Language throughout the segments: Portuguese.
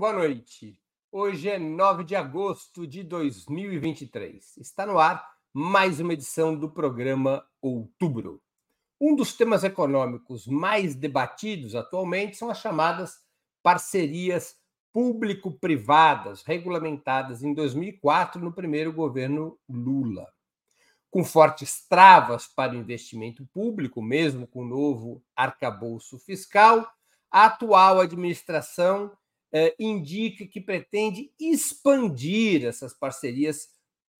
boa noite. Hoje é 9 de agosto de 2023. Está no ar mais uma edição do programa Outubro. Um dos temas econômicos mais debatidos atualmente são as chamadas parcerias público-privadas, regulamentadas em 2004 no primeiro governo Lula. Com fortes travas para o investimento público, mesmo com o novo arcabouço fiscal, a atual administração eh, indica que pretende expandir essas parcerias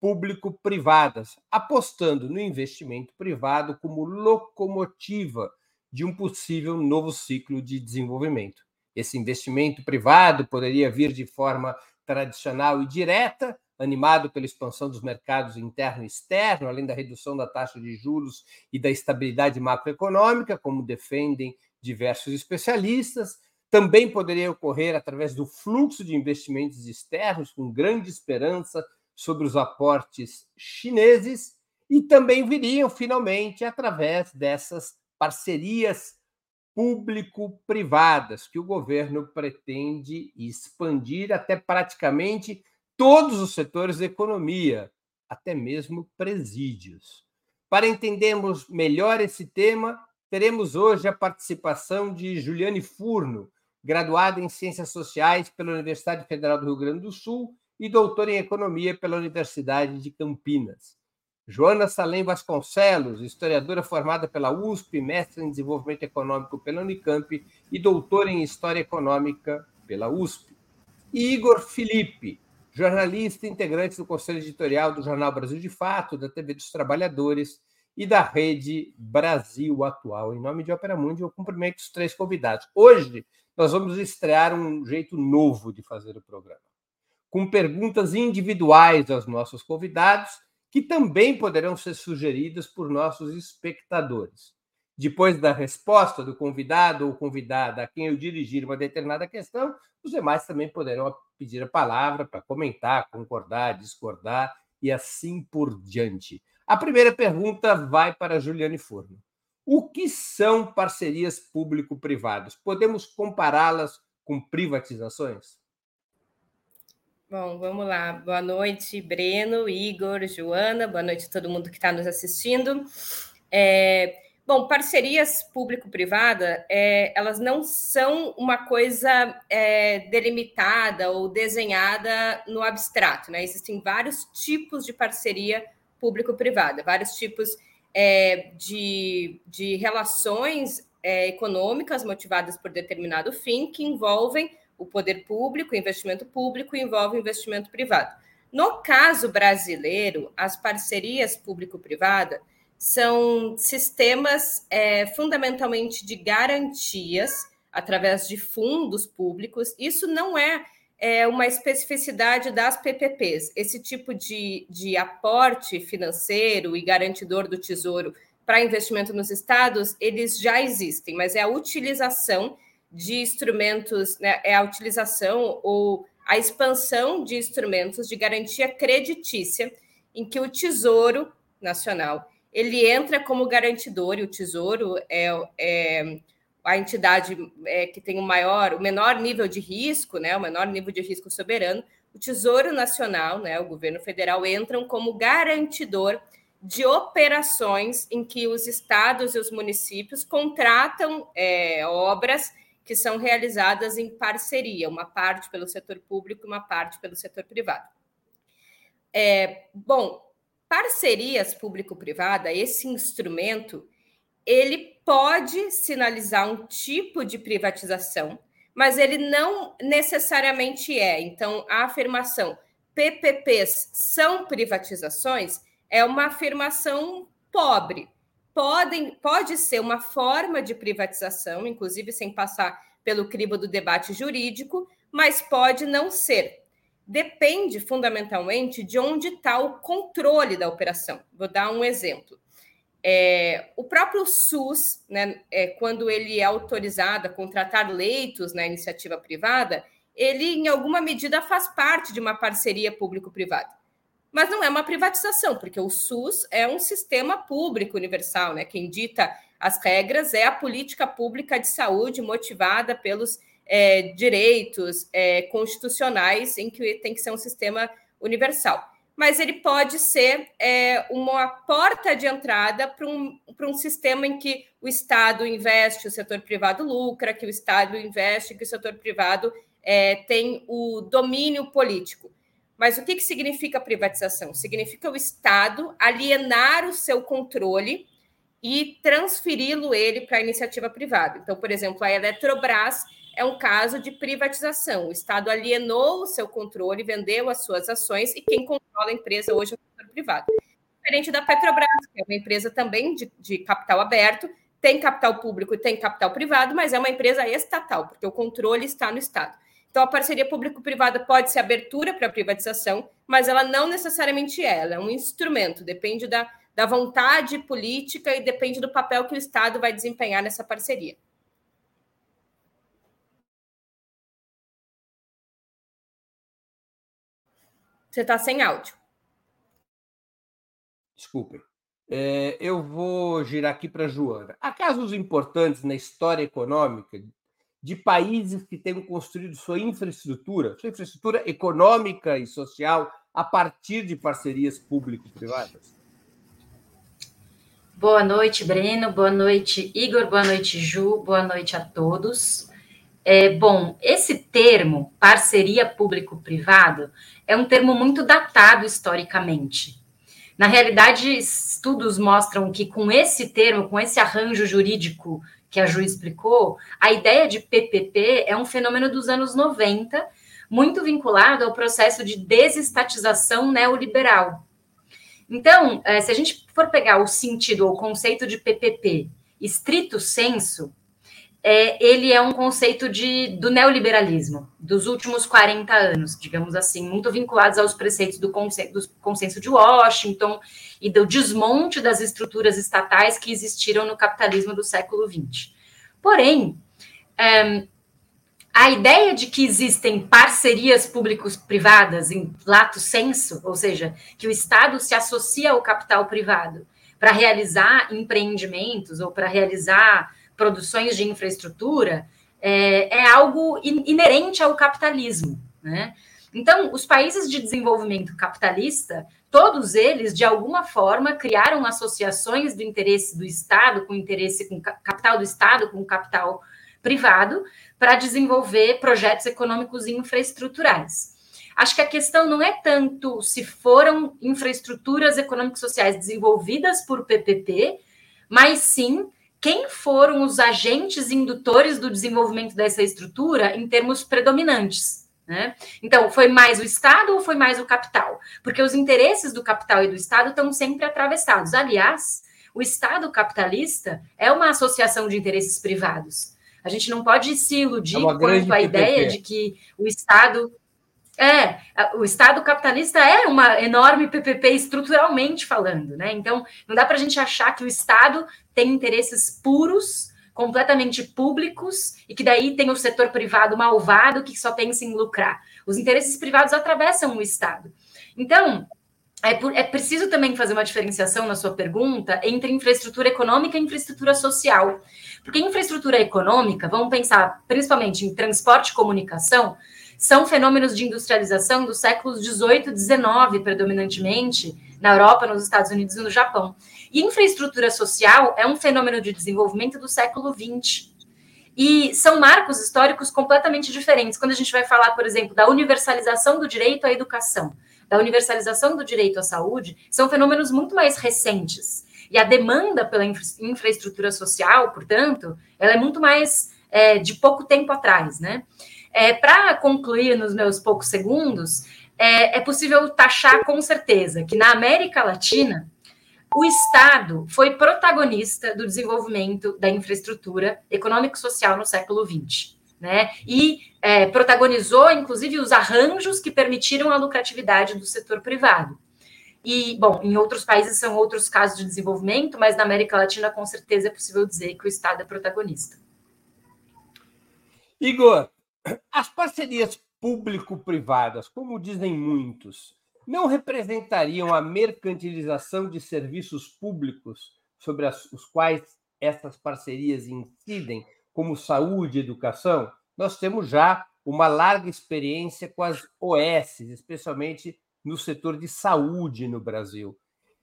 público-privadas, apostando no investimento privado como locomotiva de um possível novo ciclo de desenvolvimento. Esse investimento privado poderia vir de forma tradicional e direta, animado pela expansão dos mercados interno e externo, além da redução da taxa de juros e da estabilidade macroeconômica, como defendem diversos especialistas. Também poderia ocorrer através do fluxo de investimentos externos, com grande esperança sobre os aportes chineses, e também viriam, finalmente, através dessas parcerias público-privadas que o governo pretende expandir até praticamente todos os setores da economia, até mesmo presídios. Para entendermos melhor esse tema, teremos hoje a participação de Juliane Furno, graduada em Ciências Sociais pela Universidade Federal do Rio Grande do Sul e doutora em Economia pela Universidade de Campinas. Joana Salem Vasconcelos, historiadora formada pela USP, mestre em Desenvolvimento Econômico pela Unicamp e doutora em História Econômica pela USP. E Igor Felipe, jornalista integrante do Conselho Editorial do Jornal Brasil de Fato, da TV dos Trabalhadores e da Rede Brasil Atual. Em nome de Opera Mundi, eu cumprimento os três convidados. Hoje, nós vamos estrear um jeito novo de fazer o programa, com perguntas individuais aos nossos convidados que também poderão ser sugeridas por nossos espectadores. Depois da resposta do convidado ou convidada a quem eu dirigir uma determinada questão, os demais também poderão pedir a palavra para comentar, concordar, discordar e assim por diante. A primeira pergunta vai para Juliane Forno. O que são parcerias público-privadas? Podemos compará-las com privatizações? Bom, vamos lá. Boa noite, Breno, Igor, Joana. Boa noite a todo mundo que está nos assistindo. É, bom, parcerias público-privada, é, elas não são uma coisa é, delimitada ou desenhada no abstrato, né? Existem vários tipos de parceria público-privada, vários tipos é, de, de relações é, econômicas motivadas por determinado fim que envolvem o poder público, investimento público envolve investimento privado. No caso brasileiro, as parcerias público-privada são sistemas é, fundamentalmente de garantias através de fundos públicos. Isso não é, é uma especificidade das PPPs. Esse tipo de, de aporte financeiro e garantidor do tesouro para investimento nos estados, eles já existem, mas é a utilização de instrumentos, né, é a utilização ou a expansão de instrumentos de garantia creditícia, em que o Tesouro Nacional ele entra como garantidor e o Tesouro é, é a entidade é, que tem o maior, o menor nível de risco, né, o menor nível de risco soberano. O Tesouro Nacional, né, o governo federal entram como garantidor de operações em que os estados e os municípios contratam é, obras que são realizadas em parceria, uma parte pelo setor público e uma parte pelo setor privado. É, bom, parcerias público-privada, esse instrumento, ele pode sinalizar um tipo de privatização, mas ele não necessariamente é. Então, a afirmação PPPs são privatizações é uma afirmação pobre, podem, pode ser uma forma de privatização, inclusive sem passar pelo crivo do debate jurídico, mas pode não ser. Depende fundamentalmente de onde está o controle da operação. Vou dar um exemplo. É, o próprio SUS, né, é, quando ele é autorizado a contratar leitos na iniciativa privada, ele, em alguma medida, faz parte de uma parceria público-privada mas não é uma privatização, porque o SUS é um sistema público universal, né? Quem dita as regras é a política pública de saúde motivada pelos é, direitos é, constitucionais em que tem que ser um sistema universal. Mas ele pode ser é, uma porta de entrada para um, um sistema em que o Estado investe, o setor privado lucra, que o Estado investe, que o setor privado é, tem o domínio político. Mas o que, que significa privatização? Significa o Estado alienar o seu controle e transferi-lo ele para a iniciativa privada. Então, por exemplo, a Eletrobras é um caso de privatização. O Estado alienou o seu controle, vendeu as suas ações e quem controla a empresa hoje é o setor privado. Diferente da Petrobras, que é uma empresa também de, de capital aberto, tem capital público e tem capital privado, mas é uma empresa estatal, porque o controle está no Estado. Então, a parceria público-privada pode ser abertura para privatização, mas ela não necessariamente é, ela é um instrumento, depende da, da vontade política e depende do papel que o Estado vai desempenhar nessa parceria. Você está sem áudio. Desculpem. É, eu vou girar aqui para a Joana. Há casos importantes na história econômica de países que tenham construído sua infraestrutura, sua infraestrutura econômica e social a partir de parcerias público-privadas? Boa noite, Breno. Boa noite, Igor. Boa noite, Ju. Boa noite a todos. É, bom, esse termo, parceria público-privado, é um termo muito datado historicamente. Na realidade, estudos mostram que com esse termo, com esse arranjo jurídico que a Ju explicou, a ideia de PPP é um fenômeno dos anos 90, muito vinculado ao processo de desestatização neoliberal. Então, eh, se a gente for pegar o sentido ou o conceito de PPP estrito senso, é, ele é um conceito de, do neoliberalismo dos últimos 40 anos, digamos assim, muito vinculados aos preceitos do do consenso de Washington e do desmonte das estruturas estatais que existiram no capitalismo do século XX. Porém, é, a ideia de que existem parcerias públicos-privadas em lato senso, ou seja, que o Estado se associa ao capital privado para realizar empreendimentos ou para realizar produções de infraestrutura é, é algo inerente ao capitalismo, né? Então, os países de desenvolvimento capitalista, todos eles, de alguma forma, criaram associações do interesse do Estado com interesse com capital do Estado com capital privado para desenvolver projetos econômicos e infraestruturais. Acho que a questão não é tanto se foram infraestruturas econômicas sociais desenvolvidas por PPP, mas sim quem foram os agentes indutores do desenvolvimento dessa estrutura em termos predominantes. Né? Então, foi mais o Estado ou foi mais o capital? Porque os interesses do capital e do Estado estão sempre atravessados. Aliás, o Estado capitalista é uma associação de interesses privados. A gente não pode se iludir é quanto à ideia de que o Estado é, o Estado capitalista é uma enorme PPP estruturalmente falando, né? Então, não dá para a gente achar que o Estado tem interesses puros, completamente públicos, e que daí tem o setor privado malvado que só pensa em lucrar. Os interesses privados atravessam o Estado. Então, é, por, é, preciso também fazer uma diferenciação na sua pergunta entre infraestrutura econômica e infraestrutura social. Porque infraestrutura econômica, vamos pensar principalmente em transporte e comunicação, são fenômenos de industrialização dos séculos 18 e 19, predominantemente, na Europa, nos Estados Unidos e no Japão. E infraestrutura social é um fenômeno de desenvolvimento do século 20. E são marcos históricos completamente diferentes. Quando a gente vai falar, por exemplo, da universalização do direito à educação, da universalização do direito à saúde, são fenômenos muito mais recentes. E a demanda pela infra infraestrutura social, portanto, ela é muito mais é, de pouco tempo atrás, né? É, Para concluir nos meus poucos segundos, é, é possível taxar com certeza que na América Latina o Estado foi protagonista do desenvolvimento da infraestrutura econômico-social no século XX. Né? E é, protagonizou, inclusive, os arranjos que permitiram a lucratividade do setor privado. E, bom, em outros países são outros casos de desenvolvimento, mas na América Latina, com certeza, é possível dizer que o Estado é protagonista. Igor, as parcerias público-privadas, como dizem muitos, não representariam a mercantilização de serviços públicos sobre as, os quais essas parcerias incidem, como saúde e educação? nós temos já uma larga experiência com as OS, especialmente no setor de saúde no Brasil.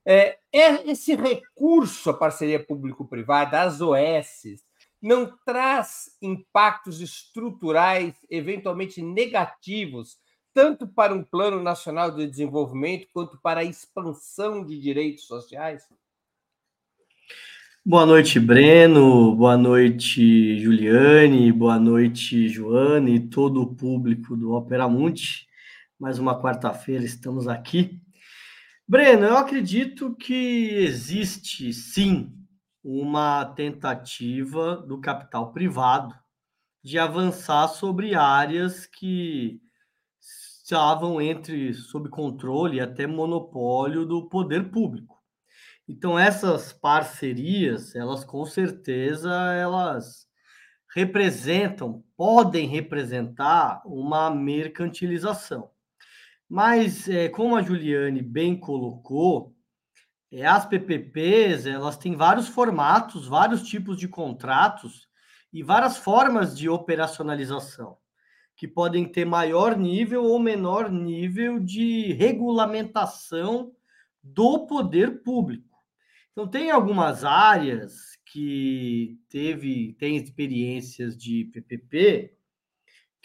É, é esse recurso à parceria público-privada, as OS, não traz impactos estruturais, eventualmente negativos, tanto para um plano nacional de desenvolvimento quanto para a expansão de direitos sociais? Boa noite, Breno. Boa noite, Juliane. Boa noite, Joana e todo o público do Opera Mundi. Mais uma quarta-feira estamos aqui. Breno, eu acredito que existe sim uma tentativa do capital privado de avançar sobre áreas que estavam entre sob controle e até monopólio do poder público. Então essas parcerias, elas com certeza elas representam, podem representar uma mercantilização. Mas é, como a Juliane bem colocou, é, as PPPs elas têm vários formatos, vários tipos de contratos e várias formas de operacionalização que podem ter maior nível ou menor nível de regulamentação do poder público. Então, tem algumas áreas que teve, tem experiências de PPP,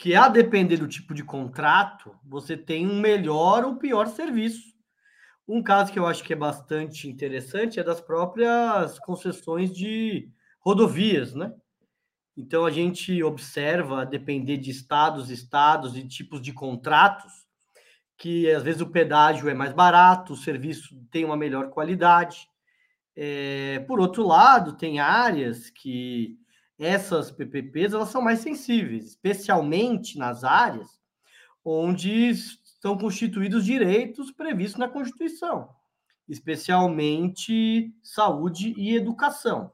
que a depender do tipo de contrato, você tem um melhor ou pior serviço. Um caso que eu acho que é bastante interessante é das próprias concessões de rodovias, né? Então a gente observa, a depender de estados, estados e tipos de contratos, que às vezes o pedágio é mais barato, o serviço tem uma melhor qualidade. É, por outro lado, tem áreas que essas PPPs elas são mais sensíveis, especialmente nas áreas onde estão constituídos direitos previstos na Constituição, especialmente saúde e educação.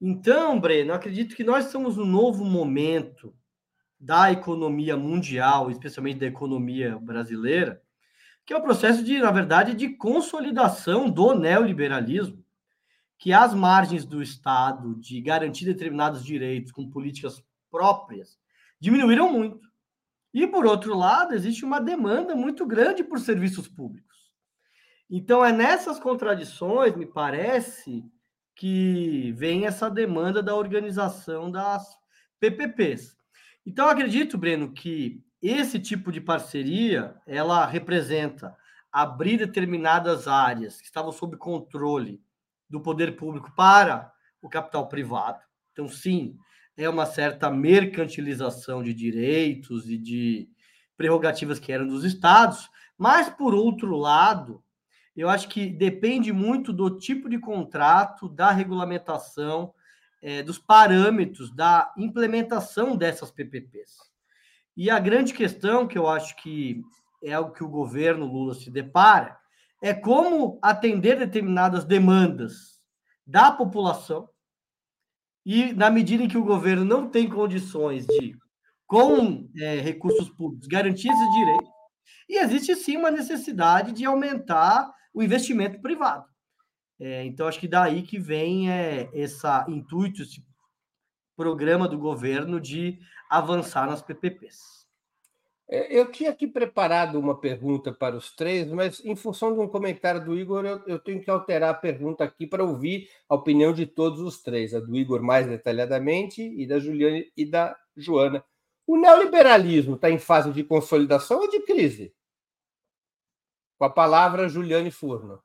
Então, Breno, acredito que nós estamos num novo momento da economia mundial, especialmente da economia brasileira, que é o processo de, na verdade, de consolidação do neoliberalismo que as margens do Estado de garantir determinados direitos com políticas próprias diminuíram muito. E, por outro lado, existe uma demanda muito grande por serviços públicos. Então, é nessas contradições, me parece, que vem essa demanda da organização das PPPs. Então, acredito, Breno, que esse tipo de parceria, ela representa abrir determinadas áreas que estavam sob controle do poder público para o capital privado. Então, sim, é uma certa mercantilização de direitos e de prerrogativas que eram dos estados, mas, por outro lado, eu acho que depende muito do tipo de contrato, da regulamentação, é, dos parâmetros, da implementação dessas PPPs. E a grande questão que eu acho que é o que o governo Lula se depara é como atender determinadas demandas da população e, na medida em que o governo não tem condições de, com é, recursos públicos, garantir esse direito, e existe sim uma necessidade de aumentar o investimento privado. É, então, acho que daí que vem é, esse intuito, esse programa do governo de avançar nas PPPs. É, eu tinha aqui preparado uma pergunta para os três, mas em função de um comentário do Igor, eu, eu tenho que alterar a pergunta aqui para ouvir a opinião de todos os três, a do Igor mais detalhadamente, e da Juliane e da Joana. O neoliberalismo está em fase de consolidação ou de crise? Com a palavra, Juliane Furno.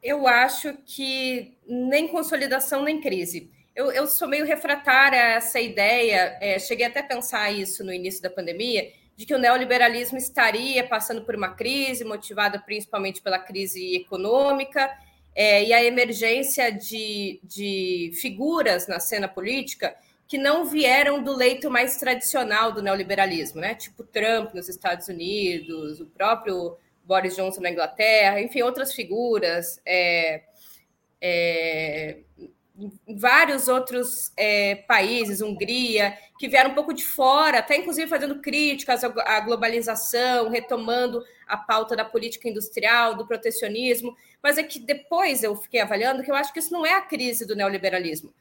Eu acho que nem consolidação nem crise eu, eu sou meio refratária a essa ideia, é, cheguei até a pensar isso no início da pandemia, de que o neoliberalismo estaria passando por uma crise, motivada principalmente pela crise econômica, é, e a emergência de, de figuras na cena política que não vieram do leito mais tradicional do neoliberalismo, né? Tipo Trump nos Estados Unidos, o próprio Boris Johnson na Inglaterra, enfim, outras figuras. É, é, vários outros é, países, Hungria, que vieram um pouco de fora, até inclusive fazendo críticas à globalização, retomando a pauta da política industrial, do protecionismo. Mas é que depois eu fiquei avaliando que eu acho que isso não é a crise do neoliberalismo.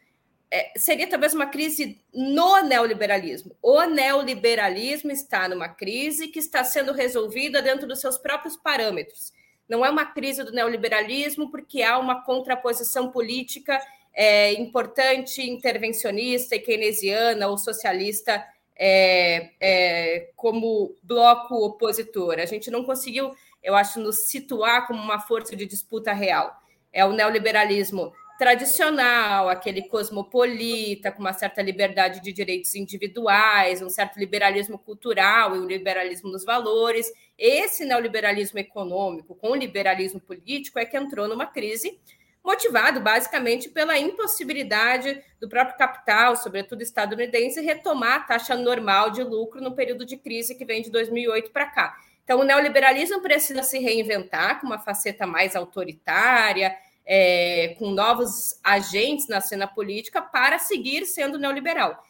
é, seria talvez uma crise no neoliberalismo. O neoliberalismo está numa crise que está sendo resolvida dentro dos seus próprios parâmetros. Não é uma crise do neoliberalismo porque há uma contraposição política é, importante, intervencionista e keynesiana ou socialista é, é, como bloco opositor. A gente não conseguiu, eu acho, nos situar como uma força de disputa real. É o neoliberalismo tradicional, aquele cosmopolita, com uma certa liberdade de direitos individuais, um certo liberalismo cultural e um liberalismo nos valores. Esse neoliberalismo econômico com o liberalismo político é que entrou numa crise motivado basicamente pela impossibilidade do próprio capital, sobretudo estadunidense, retomar a taxa normal de lucro no período de crise que vem de 2008 para cá. Então, o neoliberalismo precisa se reinventar com uma faceta mais autoritária, é, com novos agentes na cena política para seguir sendo neoliberal.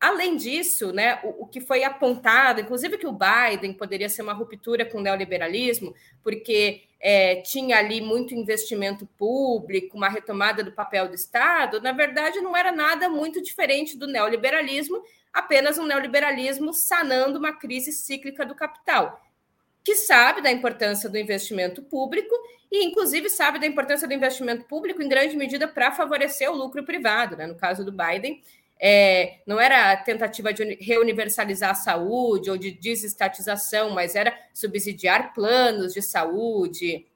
Além disso, né, o, o, que foi apontado, inclusive que o Biden poderia ser uma ruptura com o neoliberalismo, porque é, tinha ali muito investimento público, uma retomada do papel do Estado, na verdade não era nada muito diferente do neoliberalismo, apenas um neoliberalismo sanando uma crise cíclica do capital que sabe da importância do investimento público e, inclusive, sabe da importância do investimento público em grande medida para favorecer o lucro privado. Né? No caso do Biden, é, não era tentativa de reuniversalizar a saúde ou de desestatização, mas era subsidiar planos de saúde,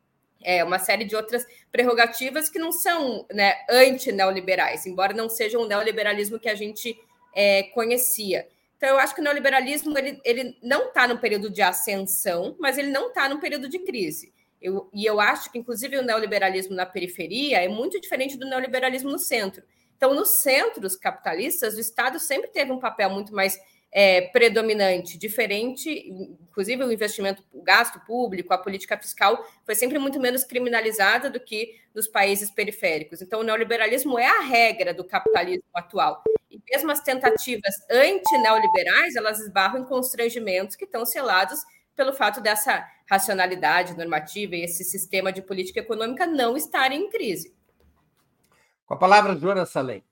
é, uma série de outras prerrogativas que não são né, anti-neoliberais, embora não sejam o neoliberalismo que a gente é, conhecia. Então, eu acho que o neoliberalismo ele, ele não está no período de ascensão, mas ele não está no período de crise. Eu, e eu acho que, inclusive, o neoliberalismo na periferia é muito diferente do neoliberalismo no centro. Então, nos centros capitalistas, o Estado sempre teve um papel muito mais é, predominante, diferente, inclusive o investimento, o gasto público, a política fiscal foi sempre muito menos criminalizada do que nos países periféricos. Então, o neoliberalismo é a regra do capitalismo atual. E mesmo as tentativas anti-neoliberais, elas esbarram em constrangimentos que estão selados pelo fato dessa racionalidade normativa e esse sistema de política econômica não estarem em crise. Com a palavra, Joana Salem.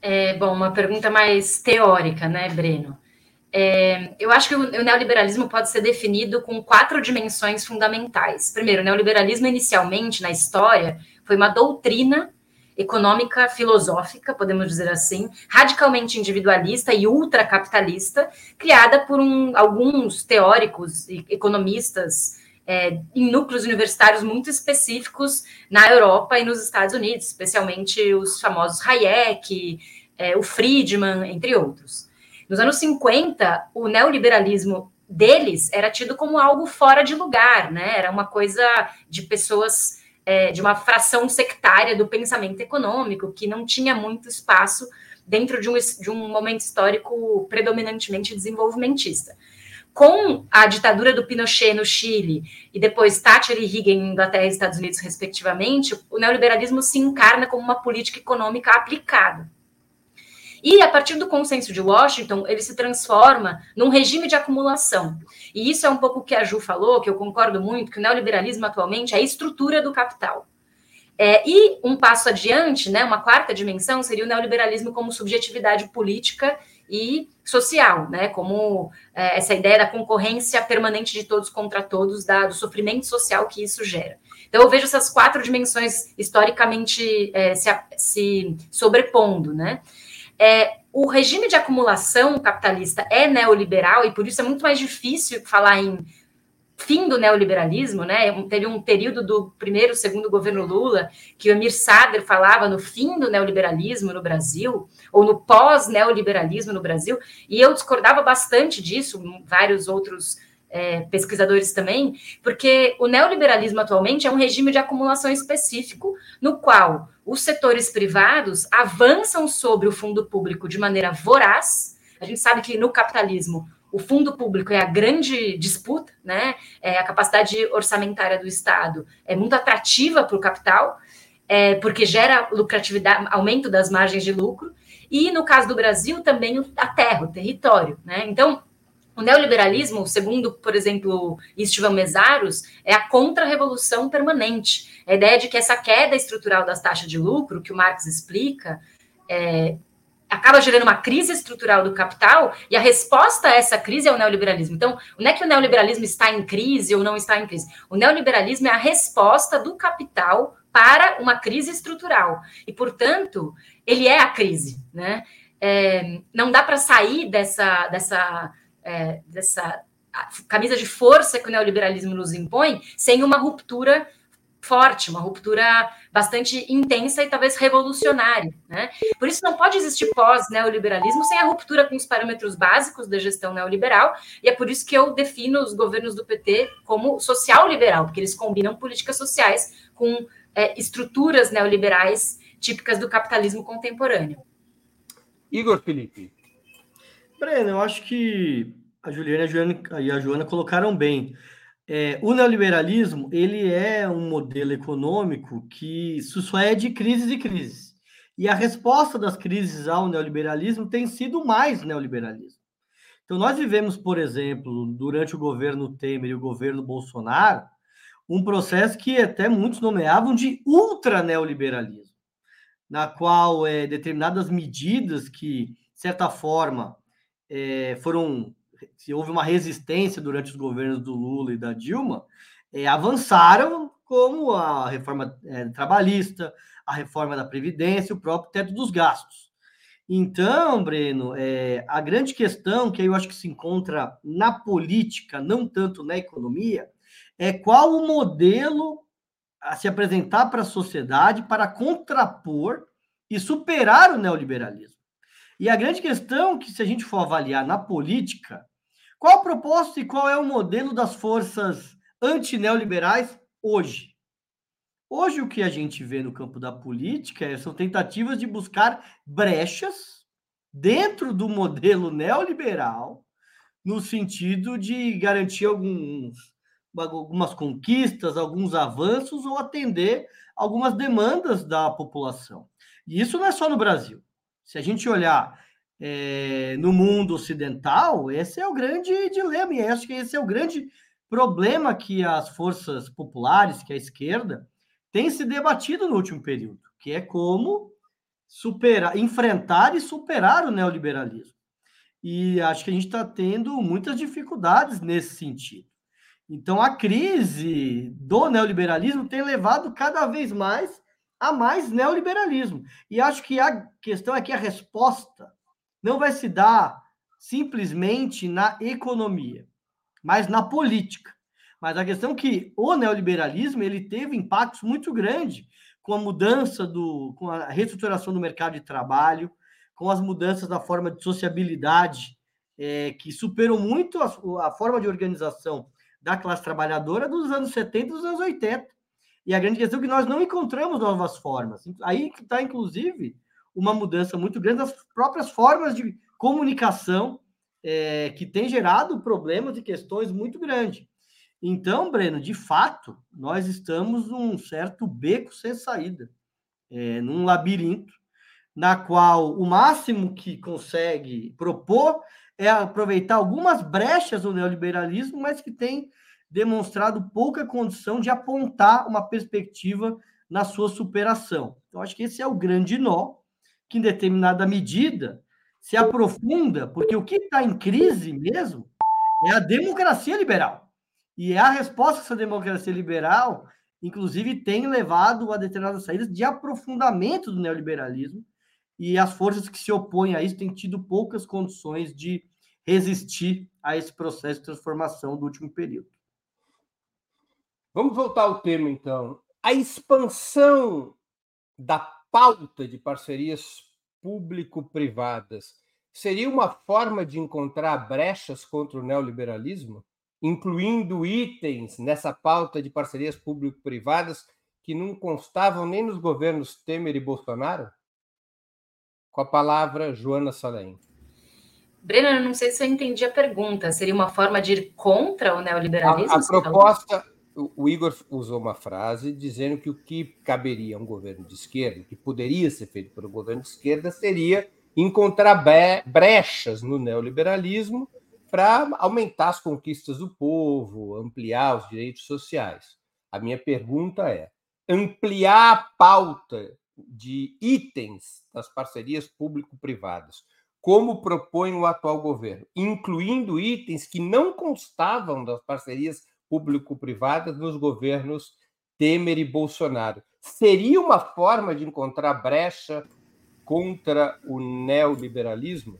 É, bom, uma pergunta mais teórica, né, Breno? É, eu acho que o, neoliberalismo pode ser definido com quatro dimensões fundamentais. Primeiro, o neoliberalismo, inicialmente, na história, foi uma doutrina econômica filosófica, podemos dizer assim, radicalmente individualista e ultracapitalista, criada por um, alguns teóricos e economistas é, em núcleos universitários muito específicos na Europa e nos Estados Unidos, especialmente os famosos Hayek, é, o Friedman, entre outros. Nos anos 50, o neoliberalismo deles era tido como algo fora de lugar, né? Era uma coisa de pessoas é, de uma fração sectária do pensamento econômico que não tinha muito espaço dentro de um, de um momento histórico predominantemente desenvolvimentista com a ditadura do Pinochet no Chile e depois Thatcher e Reagan em Inglaterra e Estados Unidos, respectivamente, o neoliberalismo se encarna como uma política econômica aplicada. E a partir do consenso de Washington, ele se transforma num regime de acumulação. E isso é um pouco o que a Ju falou, que eu concordo muito, que o neoliberalismo atualmente é a estrutura do capital. É, e um passo adiante, né, uma quarta dimensão, seria o neoliberalismo como subjetividade política e social, né? Como é, essa ideia da concorrência permanente de todos contra todos, da, do sofrimento social que isso gera. Então, eu vejo essas quatro dimensões historicamente é, se, se, sobrepondo, né? É, o regime de acumulação capitalista é neoliberal e por isso é muito mais difícil falar em fim do neoliberalismo, né? Teve um período do primeiro, segundo governo Lula que o Emir Sader falava no fim do neoliberalismo no Brasil ou no pós-neoliberalismo no Brasil, e eu discordava bastante disso, vários outros é, pesquisadores também, porque o neoliberalismo atualmente é um regime de acumulação específico, no qual os setores privados avançam sobre o fundo público de maneira voraz. A gente sabe que no capitalismo o fundo público é a grande disputa, né? É, a capacidade orçamentária do Estado é muito atrativa para o capital, é, porque gera lucratividade, aumento das margens de lucro, e no caso do Brasil também a terra, o território, né? Então, O neoliberalismo, segundo, por exemplo, Istvan Mesaros, é a contra-revolução permanente. A ideia de que essa queda estrutural das taxas de lucro, que o Marx explica, é, acaba gerando uma crise estrutural do capital, e a resposta a essa crise é o neoliberalismo. Então, não é que o neoliberalismo está em crise ou não está em crise. O neoliberalismo é a resposta do capital para uma crise estrutural. E, portanto, ele é a crise. Né? É, não dá para sair dessa, dessa é, dessa camisa de força que o neoliberalismo nos impõe sem uma ruptura forte, uma ruptura bastante intensa e talvez revolucionária. Né? Por isso, não pode existir pós-neoliberalismo sem a ruptura com os parâmetros básicos da gestão neoliberal, e é por isso que eu defino os governos do PT como social-liberal, porque eles combinam políticas sociais com é, estruturas neoliberais típicas do capitalismo contemporâneo. Igor Felipe, Breno, eu acho que a Juliana e a Joana colocaram bem. É, o neoliberalismo ele é um modelo econômico que só é de crises e crises. E a resposta das crises ao neoliberalismo tem sido mais neoliberalismo. Então, nós vivemos, por exemplo, durante o governo Temer e o governo Bolsonaro, um processo que até muitos nomeavam de ultra-neoliberalismo, na qual é, determinadas medidas que, de certa forma, é, foram se houve uma resistência durante os governos do Lula e da Dilma, é, avançaram como a reforma é, trabalhista, a reforma da Previdência, o próprio teto dos gastos. Então, Breno, é, a grande questão que eu acho que se encontra na política, não tanto na economia, é qual o modelo a se apresentar para a sociedade para contrapor e superar o neoliberalismo. E a grande questão que, se a gente for avaliar na política, qual a proposta e qual é o modelo das forças antineoliberais hoje? Hoje, o que a gente vê no campo da política é, são tentativas de buscar brechas dentro do modelo neoliberal, no sentido de garantir alguns, algumas conquistas, alguns avanços ou atender algumas demandas da população. E isso não é só no Brasil. Se a gente olhar é, no mundo ocidental, esse é o grande dilema, e acho que esse é o grande problema que as forças populares, que a esquerda, tem se debatido no último período, que é como superar, enfrentar e superar o neoliberalismo. E acho que a gente está tendo muitas dificuldades nesse sentido. Então, a crise do neoliberalismo tem levado cada vez mais a mais neoliberalismo. E acho que a questão é que a resposta não vai se dar simplesmente na economia, mas na política. Mas a questão é que o neoliberalismo ele teve impactos muito grandes com a mudança do, com a reestruturação do mercado de trabalho, com as mudanças da forma de sociabilidade, é, que superou muito a, a forma de organização da classe trabalhadora dos anos 70 e dos anos 80. E a grande questão é que nós não encontramos novas formas. Aí está, inclusive, uma mudança muito grande das próprias formas de comunicação é, que tem gerado problemas e questões muito grandes. Então, Breno, de fato, nós estamos num certo beco sem saída, é, num labirinto, na qual o máximo que consegue propor é aproveitar algumas brechas do neoliberalismo, mas que tem demonstrado pouca condição de apontar uma perspectiva na sua superação. Então, acho que esse é o grande nó, que em determinada medida se aprofunda, porque o que está em crise mesmo é a democracia liberal. E é a resposta essa democracia liberal, inclusive, tem levado a determinadas saídas de aprofundamento do neoliberalismo, e as forças que se opõem a isso têm tido poucas condições de resistir a esse processo de transformação do último período. Vamos voltar ao tema, então. A expansão da pauta de parcerias público-privadas seria uma forma de encontrar brechas contra o neoliberalismo, incluindo itens nessa pauta de parcerias público-privadas que não constavam nem nos governos Temer e Bolsonaro? Com a palavra, Joana Salem. Breno, eu não sei se eu entendi a pergunta. Seria uma forma de ir contra o neoliberalismo? A, a proposta, o Igor usou uma frase dizendo que o que caberia a um governo de esquerda, que poderia ser feito por um governo de esquerda, seria encontrar brechas no neoliberalismo para aumentar as conquistas do povo, ampliar os direitos sociais. A minha pergunta é: ampliar a pauta de itens das parcerias público-privadas, como propõe o atual governo, incluindo itens que não constavam das parcerias público-privadas nos governos Temer e Bolsonaro. Seria uma forma de encontrar brecha contra o neoliberalismo?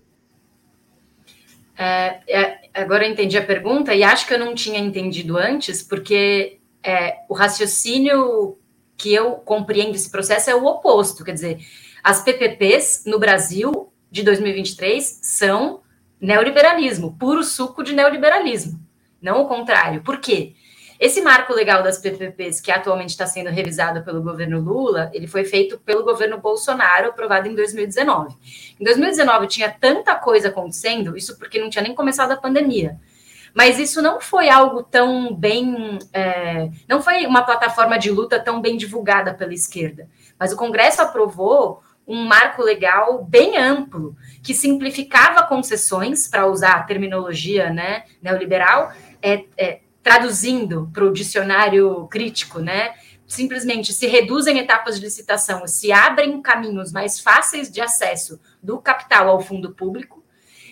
É, é, agora eu entendi a pergunta e acho que eu não tinha entendido antes, porque é, o raciocínio que eu compreendo esse processo é o oposto. Quer dizer, as PPPs no Brasil de 2023 são neoliberalismo, puro suco de neoliberalismo, não o contrário. Por quê? Esse marco legal das PPPs, que atualmente está sendo revisado pelo governo Lula, ele foi feito pelo governo Bolsonaro, aprovado em 2019. Em 2019 tinha tanta coisa acontecendo, isso porque não tinha nem começado a pandemia. Mas isso não foi algo tão bem. É, não foi uma plataforma de luta tão bem divulgada pela esquerda. Mas o Congresso aprovou um marco legal bem amplo, que simplificava concessões, para usar a terminologia né, neoliberal, é, é, traduzindo para o dicionário crítico, né? Simplesmente se reduzem etapas de licitação, se abrem caminhos mais fáceis de acesso do capital ao fundo público,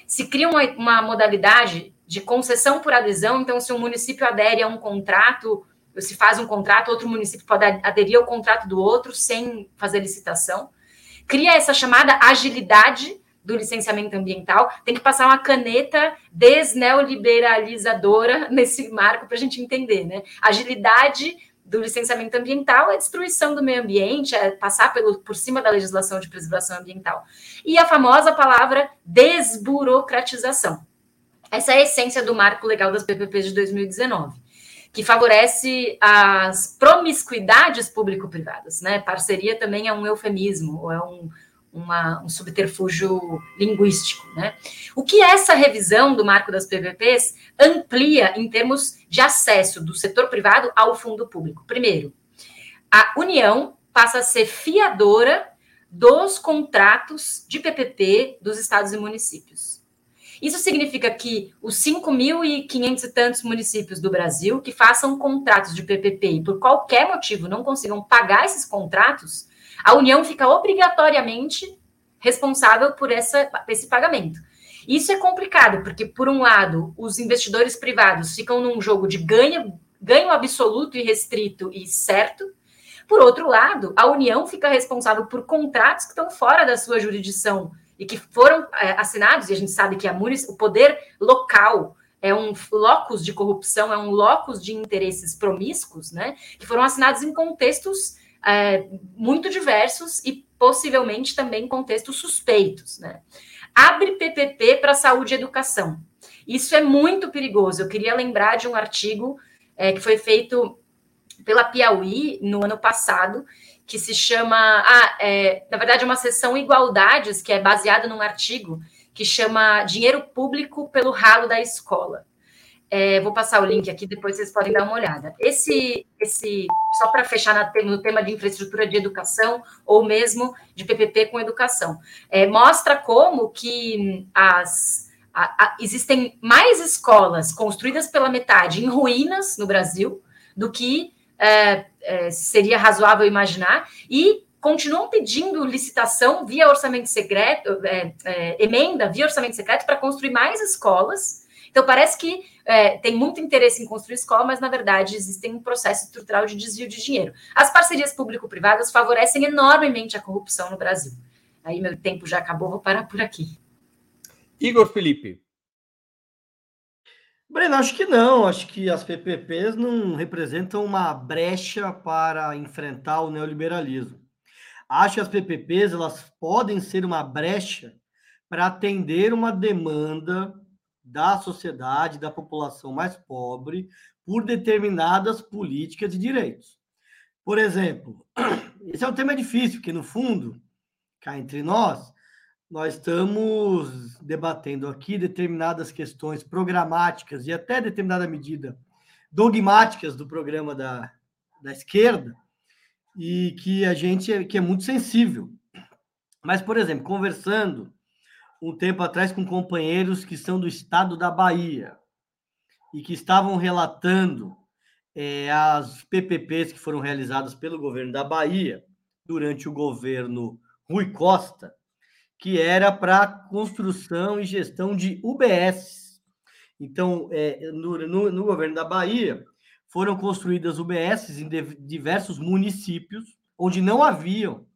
se cria uma, uma modalidade de concessão por adesão, então, se um município adere a um contrato, se faz um contrato, outro município pode aderir ao contrato do outro sem fazer licitação. Cria essa chamada agilidade do licenciamento ambiental, tem que passar uma caneta desneoliberalizadora nesse marco para a gente entender, né? Agilidade do licenciamento ambiental é destruição do meio ambiente, é passar pelo, por cima da legislação de preservação ambiental. E a famosa palavra desburocratização. Essa é a essência do marco legal das PPPs de 2019, que favorece as promiscuidades público-privadas, né? Parceria também é um eufemismo, ou é um, uma, um subterfúgio linguístico. Né? O que essa revisão do marco das PPPs amplia em termos de acesso do setor privado ao fundo público? Primeiro, a União passa a ser fiadora dos contratos de PPP dos estados e municípios. Isso significa que os 5.500 e tantos municípios do Brasil que façam contratos de PPP e por qualquer motivo não consigam pagar esses contratos, a União fica obrigatoriamente responsável por essa, esse pagamento. Isso é complicado, porque, por um lado, os investidores privados ficam num jogo de ganho, ganho absoluto e restrito e certo. Por outro lado, a União fica responsável por contratos que estão fora da sua jurisdição e que foram é, assinados, e a gente sabe que a o poder local é um locus de corrupção, é um locus de interesses promíscuos, né? Que foram assinados em contextos é, muito diversos e possivelmente também contextos suspeitos. Né? Abre PPP para saúde e educação. Isso é muito perigoso. Eu queria lembrar de um artigo é, que foi feito pela Piauí no ano passado, que se chama, ah, é, na verdade, é uma sessão Igualdades, que é baseada num artigo que chama Dinheiro Público pelo Ralo da Escola. É, vou passar o link aqui, depois vocês podem dar uma olhada. Esse, esse só para fechar no tema de infraestrutura de educação, ou mesmo de PPP com educação, é, mostra como que as, a, a, existem mais escolas construídas pela metade em ruínas no Brasil do que é, é seria razoável imaginar, e continuam pedindo licitação via orçamento secreto, é, é, emenda via orçamento secreto para construir mais escolas então, parece que é, tem muito interesse em construir escola, mas, na verdade, existe um processo estrutural de desvio de dinheiro. As parcerias público-privadas favorecem enormemente a corrupção no Brasil. Aí, meu tempo já acabou, vou parar por aqui. Igor Felipe. Breno, acho que não. Acho que as PPPs não representam uma brecha para enfrentar o neoliberalismo. Acho que as PPPs elas podem ser uma brecha para atender uma demanda da sociedade, da população mais pobre, por determinadas políticas de direitos. Por exemplo, esse é um tema difícil, porque no fundo, cá entre nós, nós estamos debatendo aqui determinadas questões programáticas e até determinada medida dogmáticas do programa da, da esquerda e que a gente é, que é muito sensível. Mas, por exemplo, conversando um tempo atrás com companheiros que são do estado da Bahia e que estavam relatando é, as PPPs que foram realizadas pelo governo da Bahia durante o governo Rui Costa, que era para construção e gestão de UBS. Então, é, no, no, no, governo da Bahia, foram construídas UBS em diversos municípios onde não haviam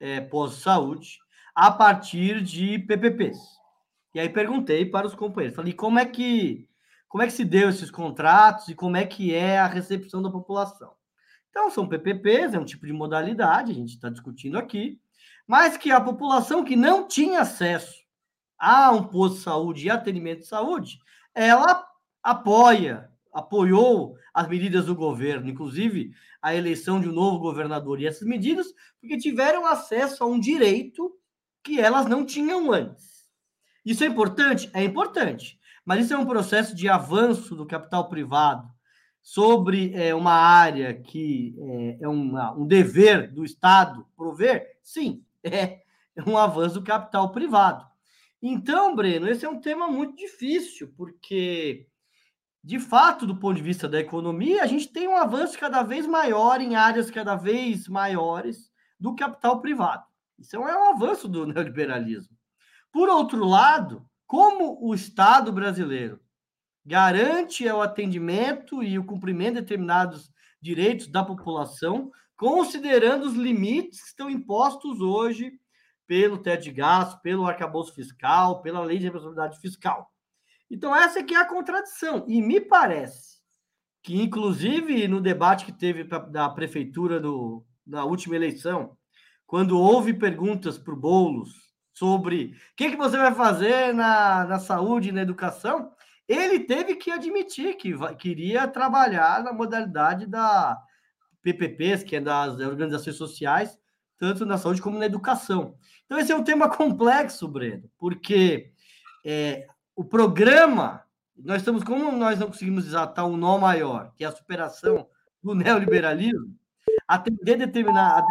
é, pós-saúde a partir de PPPs. E aí perguntei para os companheiros, falei, como é que como é que se deu esses contratos e como é que é a recepção da população? Então, são PPPs, é um tipo de modalidade, a gente está discutindo aqui, mas que a população que não tinha acesso a um posto de saúde e atendimento de saúde, ela apoia, apoiou as medidas do governo, inclusive a eleição de um novo governador e essas medidas, porque tiveram acesso a um direito que elas não tinham antes. Isso é importante? É importante. Mas isso é um processo de avanço do capital privado sobre é, uma área que é, é uma, um dever do Estado prover? Sim, é um avanço do capital privado. Então, Breno, esse é um tema muito difícil, porque, de fato, do ponto de vista da economia, a gente tem um avanço cada vez maior em áreas cada vez maiores do capital privado. Isso é um é avanço do neoliberalismo. Por outro lado, como o Estado brasileiro garante o atendimento e o cumprimento de determinados direitos da população, considerando os limites que estão impostos hoje pelo teto de gasto, pelo arcabouço fiscal, pela lei de responsabilidade fiscal. Então, essa aqui é a contradição. E me parece que, inclusive, no debate que teve da prefeitura no, na última eleição, quando houve perguntas para o Boulos sobre o que, que você vai fazer na, na saúde e na educação, ele teve que admitir que queria trabalhar na modalidade da PPPs, que é das organizações sociais, tanto na saúde como na educação. Então, esse é um tema complexo, Breno, porque é, o programa, nós estamos, como nós não conseguimos desatar um nó maior, que é a superação do neoliberalismo, atender determinar,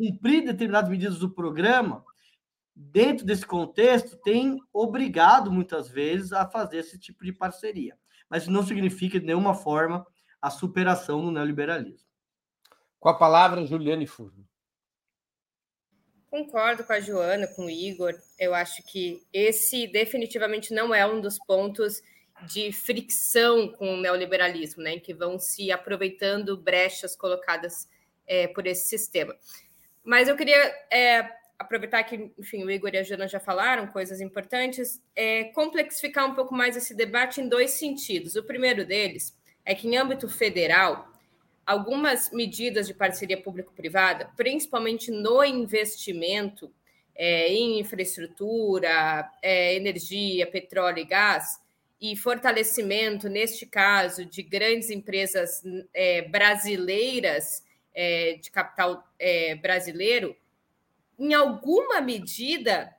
cumprir determinadas medidas do programa, dentro desse contexto, tem obrigado muitas vezes a fazer esse tipo de parceria. Mas isso não significa de nenhuma forma a superação do neoliberalismo. Com a palavra, Juliane Furno. Concordo com a Joana, com o Igor. Eu acho que esse definitivamente não é um dos pontos de fricção com o neoliberalismo, né, em que vão se aproveitando brechas colocadas é, por esse sistema. Mas eu queria é, aproveitar que, enfim, o Igor e a Jana já falaram coisas importantes, é, complexificar um pouco mais esse debate em dois sentidos. O primeiro deles é que, em âmbito federal, algumas medidas de parceria público-privada, principalmente no investimento é, em infraestrutura, é, energia, petróleo e gás, e fortalecimento, neste caso, de grandes empresas é, brasileiras, é, de capital é, brasileiro, em alguma medida,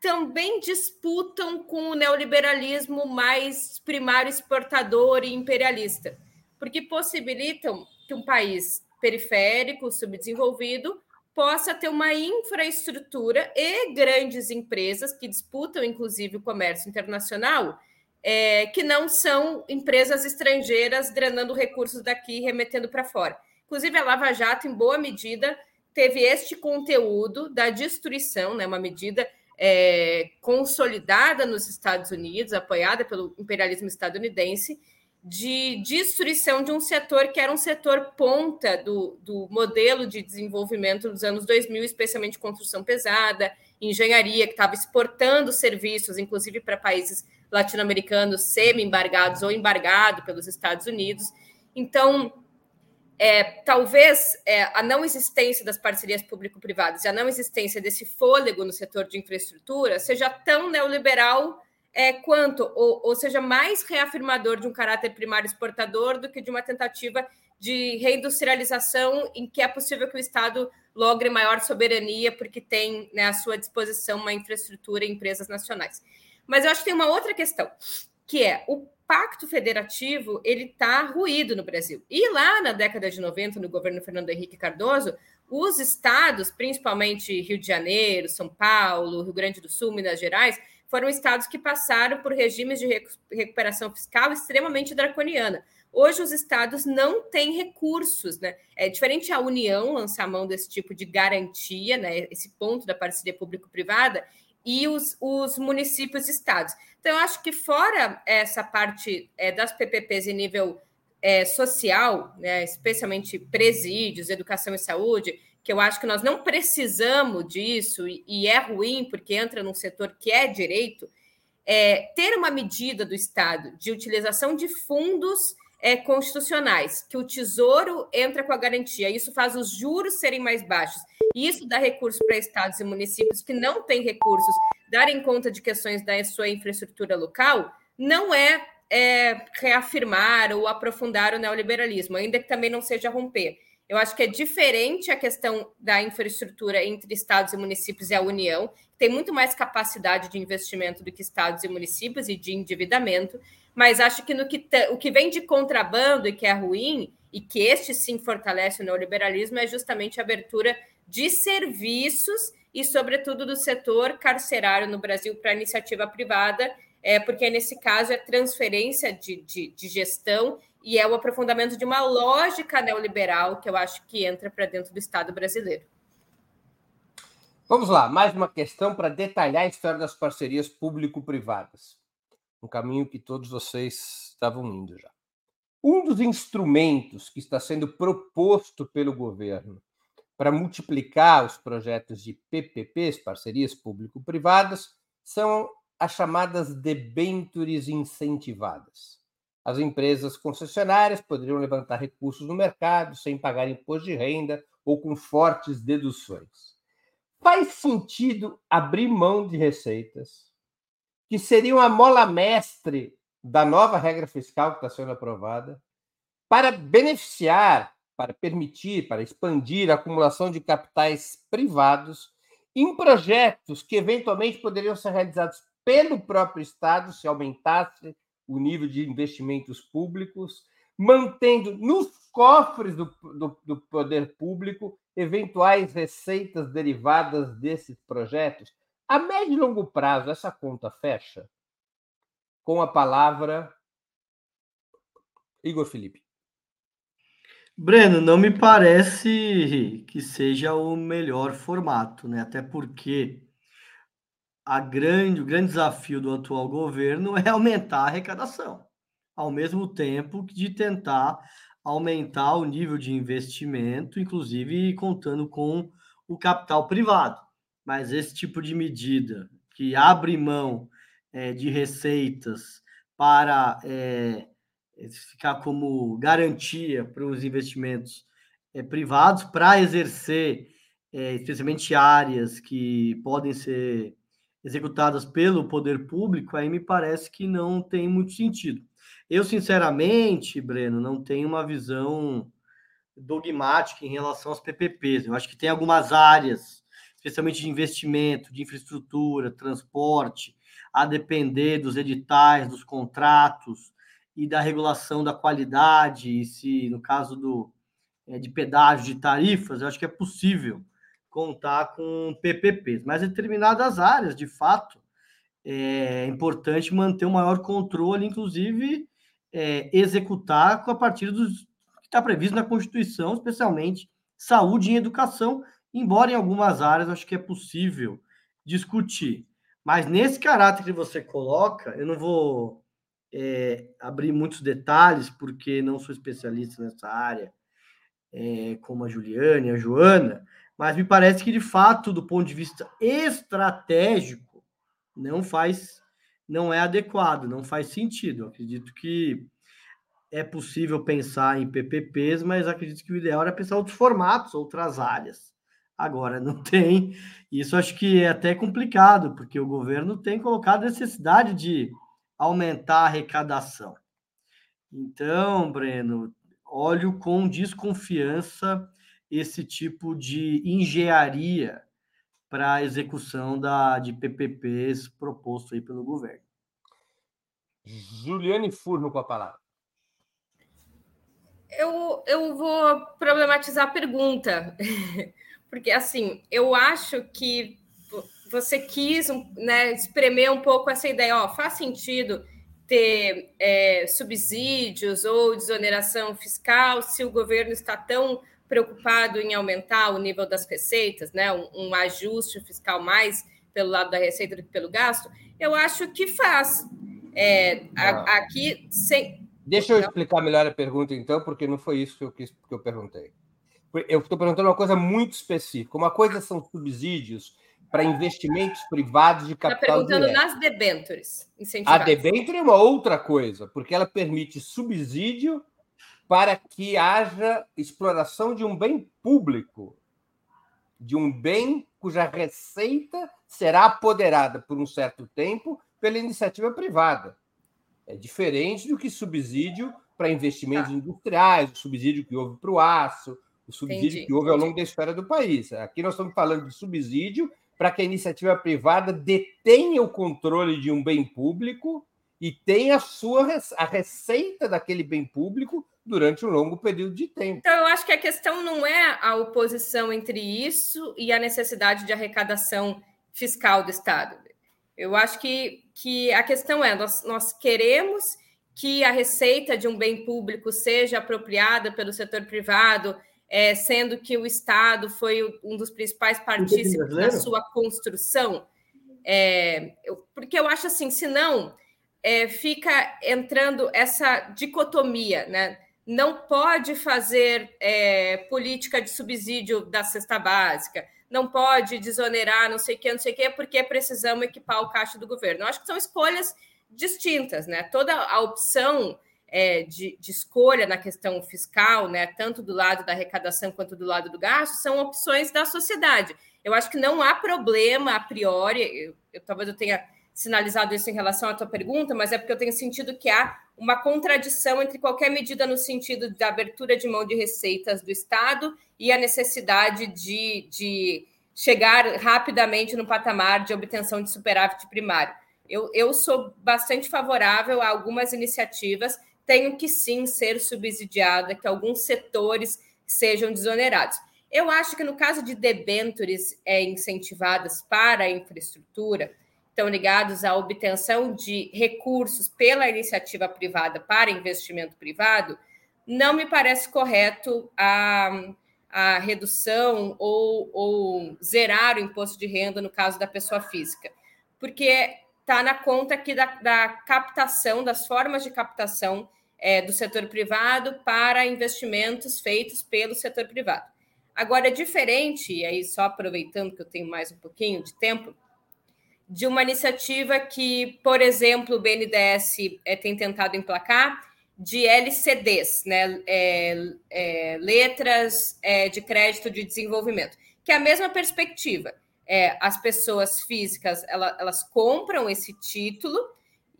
também disputam com o neoliberalismo mais primário exportador e imperialista, porque possibilitam que um país periférico, subdesenvolvido, possa ter uma infraestrutura e grandes empresas que disputam, inclusive, o comércio internacional, é, que não são empresas estrangeiras drenando recursos daqui e remetendo para fora. Inclusive, a Lava Jato, em boa medida, teve este conteúdo da destruição, né, uma medida é, consolidada nos Estados Unidos, apoiada pelo imperialismo estadunidense, de destruição de um setor que era um setor ponta do, do modelo de desenvolvimento dos anos 2000, especialmente construção pesada, engenharia, que estava exportando serviços, inclusive para países latino-americanos semi-embargados ou embargado pelos Estados Unidos. Então, é, talvez é, a não existência das parcerias público-privadas e a não existência desse fôlego no setor de infraestrutura seja tão neoliberal é, quanto, ou, ou, seja, mais reafirmador de um caráter primário exportador do que de uma tentativa de reindustrialização em que é possível que o Estado logre maior soberania porque tem né, à sua disposição uma infraestrutura e empresas nacionais. Mas eu acho que tem uma outra questão, que é o pacto federativo ele está ruído no Brasil. E lá na década de 90, no governo Fernando Henrique Cardoso, os estados, principalmente Rio de Janeiro, São Paulo, Rio Grande do Sul, Minas Gerais, foram estados que passaram por regimes de recuperação fiscal extremamente draconiana. Hoje os estados não têm recursos, né? É diferente a União lançar mão desse tipo de garantia, né? Esse ponto da parceria público-privada e os, os municípios e estados. Então, eu acho que fora essa parte é, das PPPs em nível é, social, né, especialmente presídios, educação e saúde, que eu acho que nós não precisamos disso e, e é ruim porque entra num setor que é direito, é, ter uma medida do Estado de utilização de fundos é, constitucionais, que o Tesouro entra com a garantia, isso faz os juros serem mais baixos, isso dá recursos para estados e municípios que não têm recursos darem conta de questões da sua infraestrutura local, não é, é reafirmar ou aprofundar o neoliberalismo, ainda que também não seja romper. Eu acho que é diferente a questão da infraestrutura entre estados e municípios e a União, tem muito mais capacidade de investimento do que estados e municípios e de endividamento, mas acho que no que o que vem de contrabando e que é ruim, e que este sim fortalece o neoliberalismo, é justamente a abertura de serviços e, sobretudo, do setor carcerário no Brasil para iniciativa privada, é, porque nesse caso é transferência de, de, de gestão e é o aprofundamento de uma lógica neoliberal que eu acho que entra para dentro do Estado brasileiro. Vamos lá, mais uma questão para detalhar a história das parcerias público-privadas. Um caminho que todos vocês estavam indo já. Um dos instrumentos que está sendo proposto pelo governo para multiplicar os projetos de PPPs, parcerias público-privadas, são as chamadas debentures incentivadas. As empresas concessionárias poderiam levantar recursos no mercado sem pagar imposto de renda ou com fortes deduções. Faz sentido abrir mão de receitas, que seriam a mola mestre da nova regra fiscal que está sendo aprovada, para beneficiar, para permitir, para expandir a acumulação de capitais privados em projetos que eventualmente poderiam ser realizados pelo próprio Estado se aumentasse o nível de investimentos públicos, mantendo nos cofres do, do, do poder público eventuais receitas derivadas desses projetos. A médio e longo prazo, essa conta fecha? Com a palavra Igor Felipe. Breno, não me parece que seja o melhor formato, né? Até porque a grande, o grande desafio do atual governo é aumentar a arrecadação, ao mesmo tempo de tentar aumentar o nível de investimento, inclusive contando com o capital privado. Mas esse tipo de medida que abre mão é, de receitas para é, ficar como garantia para os investimentos é, privados, para exercer, é, especialmente áreas que podem ser executadas pelo poder público, aí me parece que não tem muito sentido. Eu, sinceramente, Breno, não tenho uma visão dogmática em relação às PPPs. Eu acho que tem algumas áreas, especialmente de investimento, de infraestrutura, transporte, a depender dos editais, dos contratos e da regulação da qualidade, e se no caso do é, de pedágio de tarifas, eu acho que é possível contar com PPPs, mas em determinadas áreas, de fato, é importante manter um maior controle, inclusive é, executar a partir dos que está previsto na Constituição, especialmente saúde e educação, embora em algumas áreas acho que é possível discutir. Mas nesse caráter que você coloca, eu não vou é, abrir muitos detalhes, porque não sou especialista nessa área, é, como a Juliane, a Joana, mas me parece que de fato, do ponto de vista estratégico, não faz, não é adequado, não faz sentido. Eu acredito que é possível pensar em PPPs, mas acredito que o ideal era pensar outros formatos, outras áreas. Agora não tem. Isso acho que é até complicado, porque o governo tem colocado necessidade de aumentar a arrecadação. Então, Breno, olho com desconfiança esse tipo de engenharia para a execução da, de PPPs proposto aí pelo governo. Juliane Furno com a palavra. Eu, eu vou problematizar a pergunta, porque assim, eu acho que você quis né, espremer um pouco essa ideia, ó, faz sentido ter é, subsídios ou desoneração fiscal se o governo está tão preocupado em aumentar o nível das receitas, né, um, um ajuste fiscal mais pelo lado da receita do que pelo gasto, eu acho que faz. É, a, aqui sem. Deixa eu explicar melhor a pergunta, então, porque não foi isso que eu, quis, que eu perguntei. Eu estou perguntando uma coisa muito específica. Uma coisa são subsídios para investimentos privados de tá capital. Está perguntando direto. nas debêntures. A debênture é uma outra coisa, porque ela permite subsídio para que haja exploração de um bem público, de um bem cuja receita será apoderada por um certo tempo pela iniciativa privada. É diferente do que subsídio para investimentos ah. industriais, o subsídio que houve para o aço, o subsídio entendi, que houve ao longo da história do país. Aqui nós estamos falando de subsídio para que a iniciativa privada detenha o controle de um bem público e tenha a sua a receita daquele bem público durante um longo período de tempo. Então, eu acho que a questão não é a oposição entre isso e a necessidade de arrecadação fiscal do Estado. Eu acho que, que a questão é: nós, nós queremos que a receita de um bem público seja apropriada pelo setor privado é, sendo que o Estado foi um dos principais partícipes na sua construção. É, eu, porque eu acho assim, senão é, fica entrando essa dicotomia, né? Não pode fazer é, política de subsídio da cesta básica, não pode desonerar não sei o que, não sei o que, porque precisamos equipar o caixa do governo. Eu acho que são escolhas distintas, né? Toda a opção é, de, de, escolha na questão fiscal, né, tanto do lado da arrecadação quanto do lado do gasto, são opções da sociedade. Eu acho que não há problema a priori, eu, eu, talvez eu tenha sinalizado isso em relação à tua pergunta, mas é porque eu tenho sentido que há uma contradição entre qualquer medida no sentido da abertura de mão de receitas do Estado e a necessidade de, de chegar rapidamente no patamar de obtenção de superávit primário. Eu, eu sou bastante favorável a algumas iniciativas tenho que sim ser subsidiada, que alguns setores sejam desonerados. Eu acho que no caso de debêntures é, incentivadas para a infraestrutura, estão ligados à obtenção de recursos pela iniciativa privada para investimento privado, não me parece correto a, a redução ou, ou zerar o imposto de renda no caso da pessoa física, porque está na conta aqui da, da captação, das formas de captação é, do setor privado para investimentos feitos pelo setor privado. Agora, é diferente, e aí só aproveitando que eu tenho mais um pouquinho de tempo, de uma iniciativa que, por exemplo, o BNDES é, tem tentado emplacar de LCDs, né, é, é, letras é, de crédito de desenvolvimento, que é a mesma perspectiva. É, as pessoas físicas elas, elas compram esse título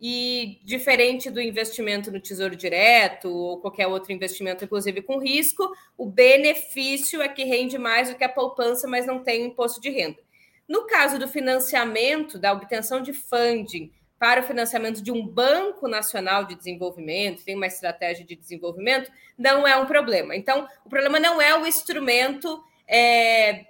e diferente do investimento no Tesouro Direto ou qualquer outro investimento, inclusive com risco, o benefício é que rende mais do que a poupança, mas não tem imposto de renda. No caso do financiamento, da obtenção de funding para o financiamento de um banco nacional de desenvolvimento, tem uma estratégia de desenvolvimento, não é um problema. Então, o problema não é o instrumento, é,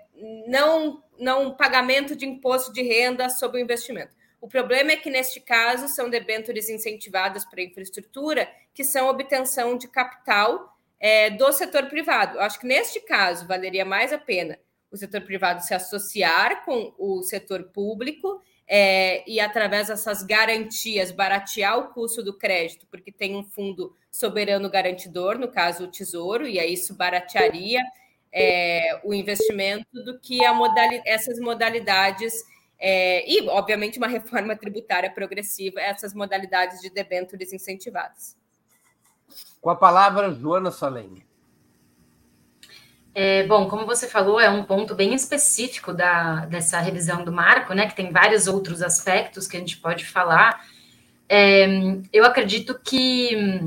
não, não pagamento de imposto de renda sobre o investimento o problema é que, neste caso, são debêntures incentivadas para infraestrutura, que são obtenção de capital é, do setor privado. Eu acho que, neste caso, valeria mais a pena o setor privado se associar com o setor público é, e, através dessas garantias, baratear o custo do crédito, porque tem um fundo soberano garantidor, no caso, o Tesouro, e aí isso baratearia é, o investimento do que modali essas modalidades é, e, obviamente, uma reforma tributária progressiva, essas modalidades de debêntures incentivadas. Com a palavra, Joana Salem. É, bom, como você falou, é um ponto bem específico da, dessa revisão do marco, né? Que tem vários outros aspectos que a gente pode falar. É, eu acredito que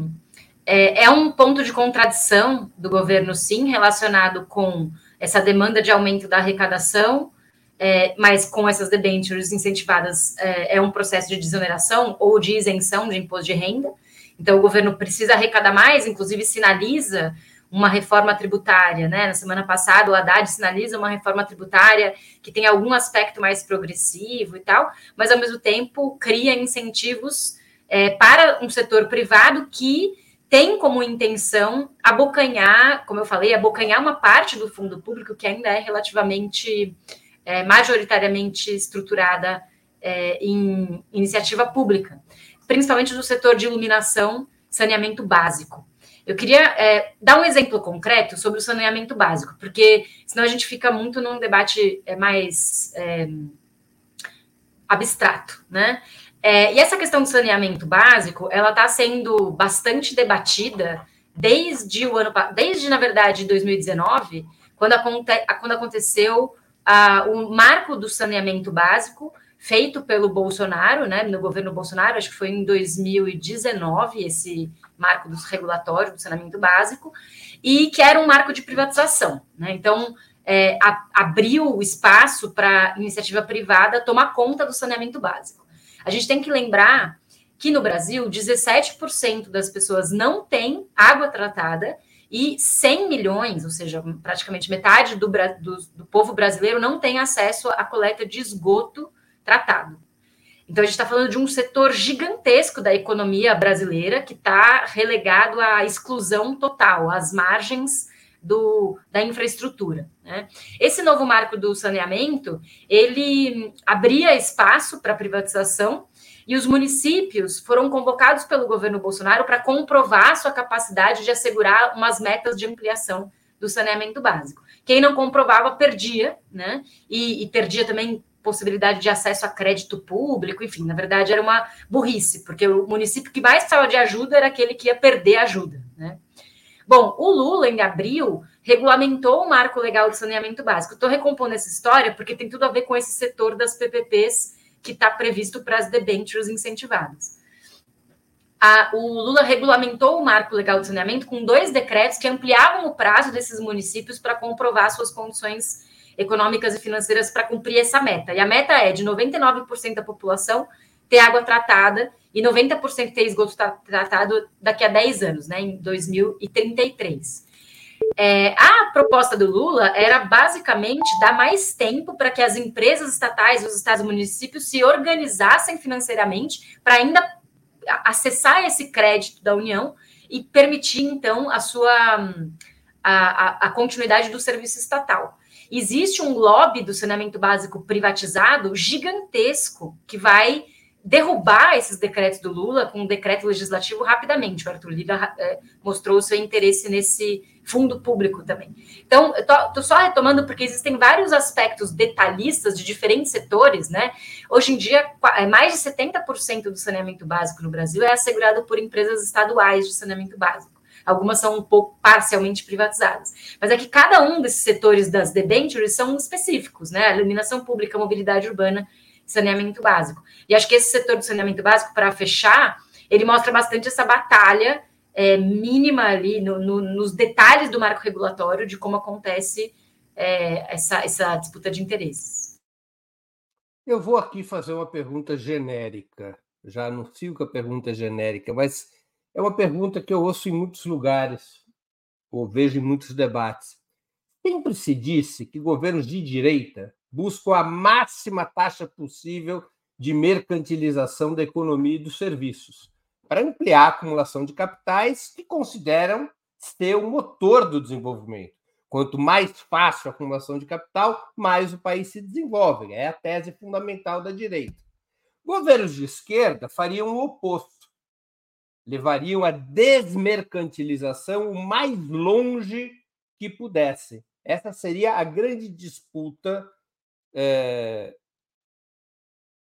é, é um ponto de contradição do governo, sim, relacionado com essa demanda de aumento da arrecadação é, mas com essas debêntures incentivadas é, é, um processo de desoneração ou de isenção de imposto de renda. Então, o governo precisa arrecadar mais, inclusive sinaliza uma reforma tributária, né? Na semana passada, o Haddad sinaliza uma reforma tributária que tem algum aspecto mais progressivo e tal, mas ao mesmo tempo cria incentivos é, para um setor privado que tem como intenção abocanhar, como eu falei, abocanhar uma parte do fundo público que ainda é relativamente, é, majoritariamente estruturada é, em iniciativa pública, principalmente no setor de iluminação, saneamento básico. Eu queria é, dar um exemplo concreto sobre o saneamento básico, porque senão a gente fica muito num debate é, mais é, abstrato, né? É, e essa questão do saneamento básico, ela está sendo bastante debatida desde o ano, desde na verdade 2019, quando, aconte, quando aconteceu a, o marco do saneamento básico feito pelo Bolsonaro, né, no governo Bolsonaro, acho que foi em 2019 esse marco dos regulatórios do saneamento básico, e que era um marco de privatização. Né? Então, é, a, abriu o espaço para iniciativa privada tomar conta do saneamento básico. A gente tem que lembrar que no Brasil, 17% das pessoas não têm água tratada e 100 milhões, ou seja, praticamente metade do, do, do povo brasileiro não tem acesso à coleta de esgoto tratado. Então, a gente está falando de um setor gigantesco da economia brasileira que está relegado à exclusão total, às margens do, da infraestrutura. Né? Esse novo marco do saneamento, ele abria espaço para privatização e os municípios foram convocados pelo governo Bolsonaro para comprovar sua capacidade de assegurar umas metas de ampliação do saneamento básico. Quem não comprovava perdia, né? E, e perdia também possibilidade de acesso a crédito público, enfim, na verdade era uma burrice, porque o município que mais precisava de ajuda era aquele que ia perder ajuda, né? Bom, o Lula, em abril, regulamentou o marco legal de saneamento básico. Estou recompondo essa história porque tem tudo a ver com esse setor das PPPs que está previsto para as debêntures incentivadas. A, o Lula regulamentou o marco legal de saneamento com dois decretos que ampliavam o prazo desses municípios para comprovar suas condições econômicas e financeiras para cumprir essa meta. E a meta é de 99% da população ter água tratada e 90% ter esgoto tratado daqui a 10 anos, né, em 2033. É, a proposta do Lula era basicamente dar mais tempo para que as empresas estatais, os estados e municípios se organizassem financeiramente para ainda acessar esse crédito da União e permitir, então, a sua a, a, continuidade do serviço estatal existe um lobby do saneamento básico privatizado gigantesco que vai derrubar esses decretos do Lula com um decreto legislativo rapidamente. O Arthur Lira é, mostrou o seu interesse nesse fundo público também. Então, estou só retomando porque existem vários aspectos detalhistas de diferentes setores, né? Hoje em dia, é, mais de 70% do saneamento básico no Brasil é assegurado por empresas estaduais de saneamento básico algumas são um pouco parcialmente privatizadas. Mas é que cada um desses setores das debentures são específicos, né? Iluminação pública, mobilidade urbana, saneamento básico. E acho que esse setor do saneamento básico, para fechar, ele mostra bastante essa batalha é, mínima ali no, no, nos detalhes do marco regulatório de como acontece é, essa, essa disputa de interesses. Eu vou aqui fazer uma pergunta genérica. Já anuncio que a pergunta é genérica, mas é uma pergunta que eu ouço em muitos lugares, ou vejo em muitos debates. Sempre se disse que governos de direita buscam a máxima taxa possível de mercantilização da economia e dos serviços, para ampliar a acumulação de capitais que consideram ser o motor do desenvolvimento. Quanto mais fácil a acumulação de capital, mais o país se desenvolve. É a tese fundamental da direita. Governos de esquerda fariam o oposto levariam a desmercantilização o mais longe que pudessem. Essa seria a grande disputa é,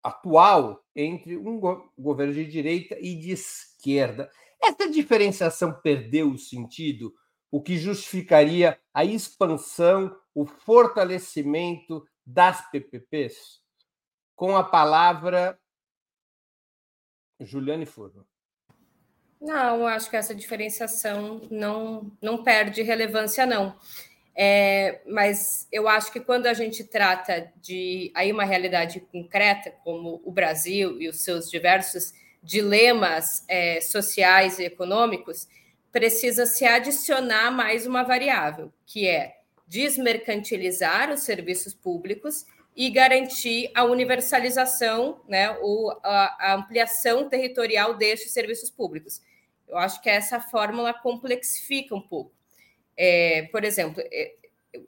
atual entre um go governo de direita e de esquerda. Essa diferenciação perdeu o sentido, o que justificaria a expansão, o fortalecimento das PPPs? Com a palavra Juliane Furno. Não, acho que essa diferenciação não, não perde relevância, não. É, mas eu acho que quando a gente trata de aí uma realidade concreta, como o Brasil e os seus diversos dilemas é, sociais e econômicos, precisa se adicionar mais uma variável, que é desmercantilizar os serviços públicos e garantir a universalização, né, ou a, a ampliação territorial destes serviços públicos. Eu acho que essa fórmula complexifica um pouco. É, por exemplo, é,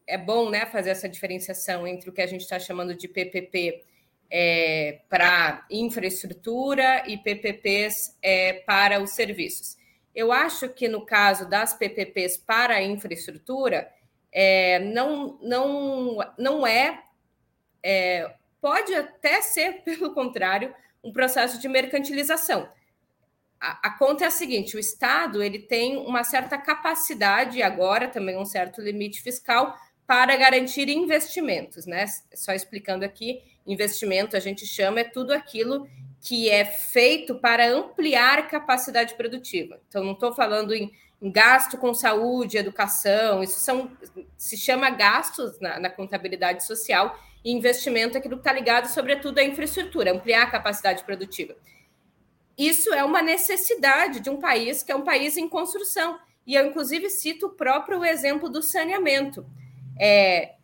é, bom né, fazer essa diferenciação entre o que a gente está chamando de PPP é, para infraestrutura e PPPs é, para os serviços. Eu acho que no caso das PPPs para a infraestrutura, é, não, não, não é, é, pode até ser, pelo contrário, um processo de mercantilização a, conta é a seguinte: o Estado ele tem uma certa capacidade, agora também um certo limite fiscal, para garantir investimentos, né? Só explicando aqui, investimento a gente chama é tudo aquilo que é feito para ampliar capacidade produtiva. Então, não estou falando em, em, gasto com saúde, educação, isso são se chama gastos na, na contabilidade social, e investimento é aquilo que está ligado, sobretudo, à infraestrutura, ampliar a capacidade produtiva isso é uma necessidade de um país que é um país em construção. E eu, inclusive, cito o próprio exemplo do saneamento. É,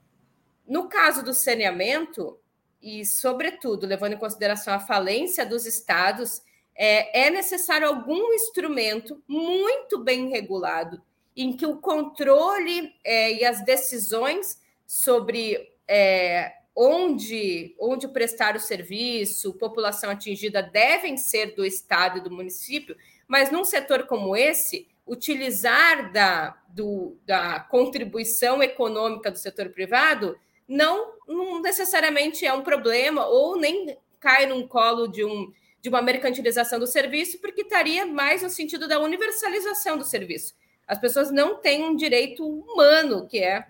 no caso do saneamento, e, sobretudo, levando em consideração a falência dos estados, é, é necessário algum instrumento muito bem regulado, em que o controle é, e as decisões sobre é, onde, onde prestar o serviço, população atingida devem ser do Estado e do município, mas num setor como esse, utilizar da, do, da contribuição econômica do setor privado não, não necessariamente é um problema ou nem cai num colo de, um, de uma mercantilização do serviço, porque estaria mais no sentido da universalização do serviço. As pessoas não têm um direito humano, que é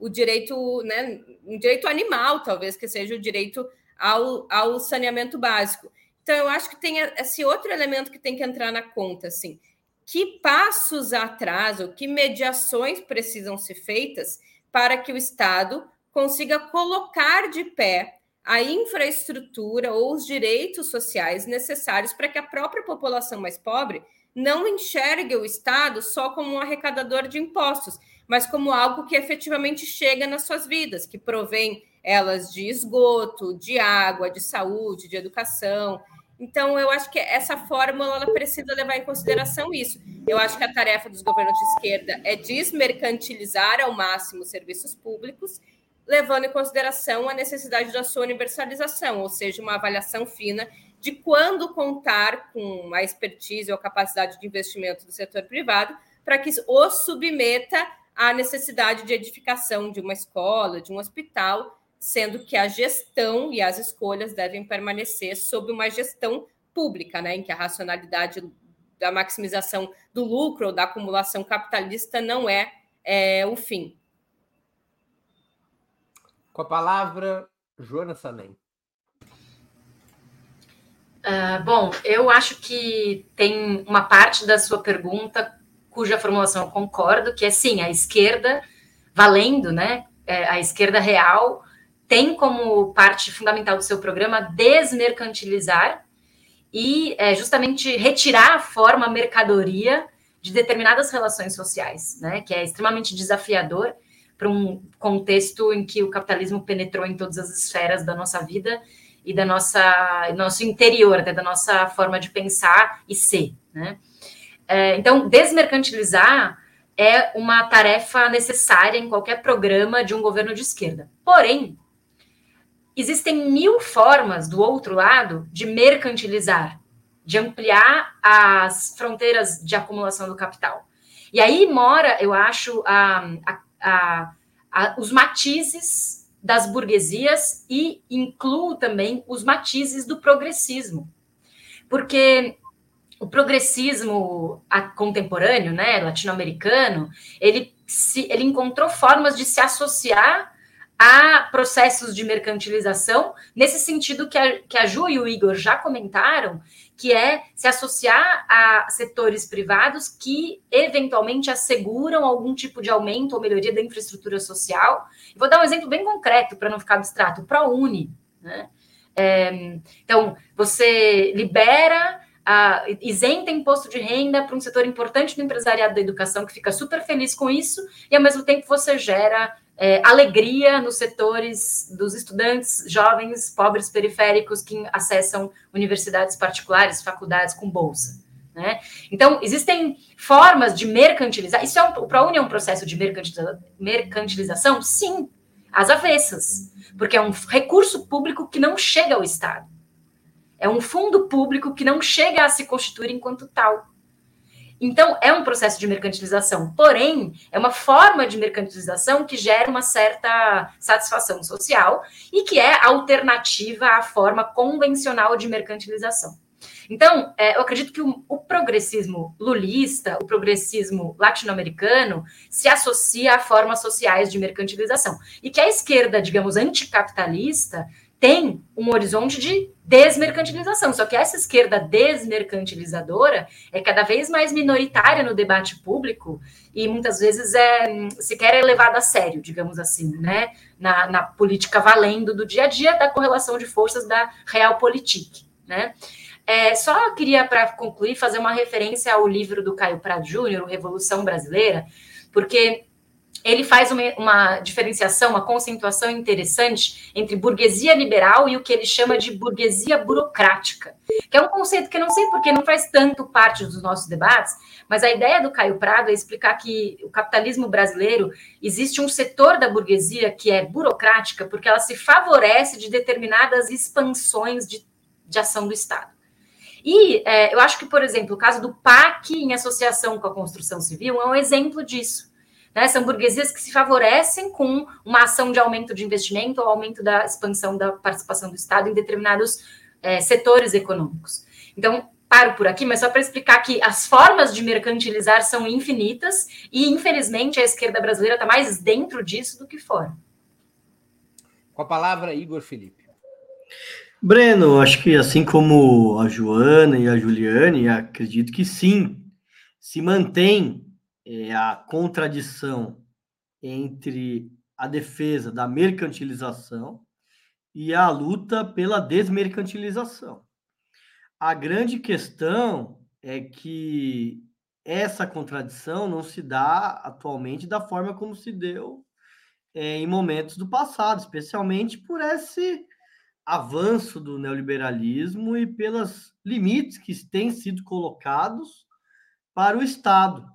o direito, né, um direito animal, talvez, que seja o direito ao, ao saneamento básico. Então, eu acho que tem esse outro elemento que tem que entrar na conta, assim. Que passos atrás, ou que mediações precisam ser feitas para que o Estado consiga colocar de pé a infraestrutura ou os direitos sociais necessários para que a própria população mais pobre não enxergue o Estado só como um arrecadador de impostos, mas como algo que efetivamente chega nas suas vidas, que provém elas de esgoto, de água, de saúde, de educação. Então, eu acho que essa fórmula ela precisa levar em consideração isso. Eu acho que a tarefa dos governos de esquerda é desmercantilizar ao máximo os serviços públicos, levando em consideração a necessidade da sua universalização, ou seja, uma avaliação fina de quando contar com a expertise ou a capacidade de investimento do setor privado para que o submeta a necessidade de edificação de uma escola, de um hospital, sendo que a gestão e as escolhas devem permanecer sob uma gestão pública, né, em que a racionalidade da maximização do lucro ou da acumulação capitalista não é, é o fim. Com a palavra, Joana Sanem. Uh, bom, eu acho que tem uma parte da sua pergunta cuja formulação eu concordo, que é sim, a esquerda, valendo, né? É, a esquerda real tem como parte fundamental do seu programa desmercantilizar e é, justamente retirar a forma mercadoria de determinadas relações sociais, né? Que é extremamente desafiador para um contexto em que o capitalismo penetrou em todas as esferas da nossa vida e da nossa nosso interior, até da nossa forma de pensar e ser, né? É, então, desmercantilizar é uma tarefa necessária em qualquer programa de um governo de esquerda. Porém, existem mil formas do outro lado de mercantilizar, de ampliar as fronteiras de acumulação do capital. E aí mora, eu acho, a, a, a, os matizes das burguesias e incluo também os matizes do progressismo. Porque o progressismo contemporâneo, né, latino-americano, ele, se, ele encontrou formas de se associar a processos de mercantilização, nesse sentido que a, que a Ju e o Igor já comentaram, que é se associar a setores privados que eventualmente asseguram algum tipo de aumento ou melhoria da infraestrutura social. Vou dar um exemplo bem concreto para não ficar abstrato: o ProUni. Né? É, então, você libera a, isenta imposto de renda para um setor importante do empresariado da educação que fica super feliz com isso, e ao mesmo tempo você gera é, alegria nos setores dos estudantes jovens, pobres, periféricos que acessam universidades particulares, faculdades com bolsa. Né? Então, existem formas de mercantilizar. Isso é um, o ProUni é um processo de mercantiliza, mercantilização? Sim, às avessas, porque é um recurso público que não chega ao Estado. É um fundo público que não chega a se constituir enquanto tal. Então, é um processo de mercantilização, porém, é uma forma de mercantilização que gera uma certa satisfação social e que é alternativa à forma convencional de mercantilização. Então, é, eu acredito que o, o, progressismo lulista, o progressismo latino-americano, se associa a formas sociais de mercantilização. E que a esquerda, digamos, anticapitalista, tem um horizonte de desmercantilização. Só que essa esquerda desmercantilizadora é cada vez mais minoritária no debate público e muitas vezes é sequer é levada a sério, digamos assim, né? Na, na política valendo do dia a dia da correlação de forças da realpolitik, né? É, só queria, para concluir, fazer uma referência ao livro do Caio Prado Júnior, Revolução Brasileira, porque ele faz uma, uma, diferenciação, uma conceituação interessante entre burguesia liberal e o que ele chama de burguesia burocrática, que é um conceito que eu não sei porque não faz tanto parte dos nossos debates, mas a ideia do Caio Prado é explicar que o capitalismo brasileiro existe um setor da burguesia que é burocrática porque ela se favorece de determinadas expansões de, de ação do Estado. E é, eu acho que, por exemplo, o caso do PAC em associação com a construção civil é um exemplo disso né? São burguesias que se favorecem com uma ação de aumento de investimento ou aumento da expansão da participação do Estado em determinados é, setores econômicos. Então, paro por aqui, mas só para explicar que as formas de mercantilizar são infinitas e, infelizmente, a esquerda brasileira está mais dentro disso do que fora. Com a palavra, Igor Felipe. Breno, acho que assim como a Joana e a Juliane, acredito que sim, se mantém é, a contradição entre a defesa da mercantilização e a luta pela desmercantilização. A grande questão é que essa contradição não se dá atualmente da forma como se deu é, em momentos do passado, especialmente por esse avanço do neoliberalismo e pelos limites que têm sido colocados para o Estado.